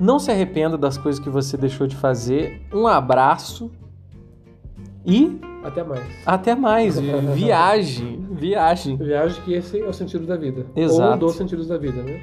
Não se arrependa das coisas que você deixou de fazer. Um abraço e Até mais. até mais. Viaje, viaje. Viagem que esse é o sentido da vida. Exato. Ou dos sentidos da vida, né?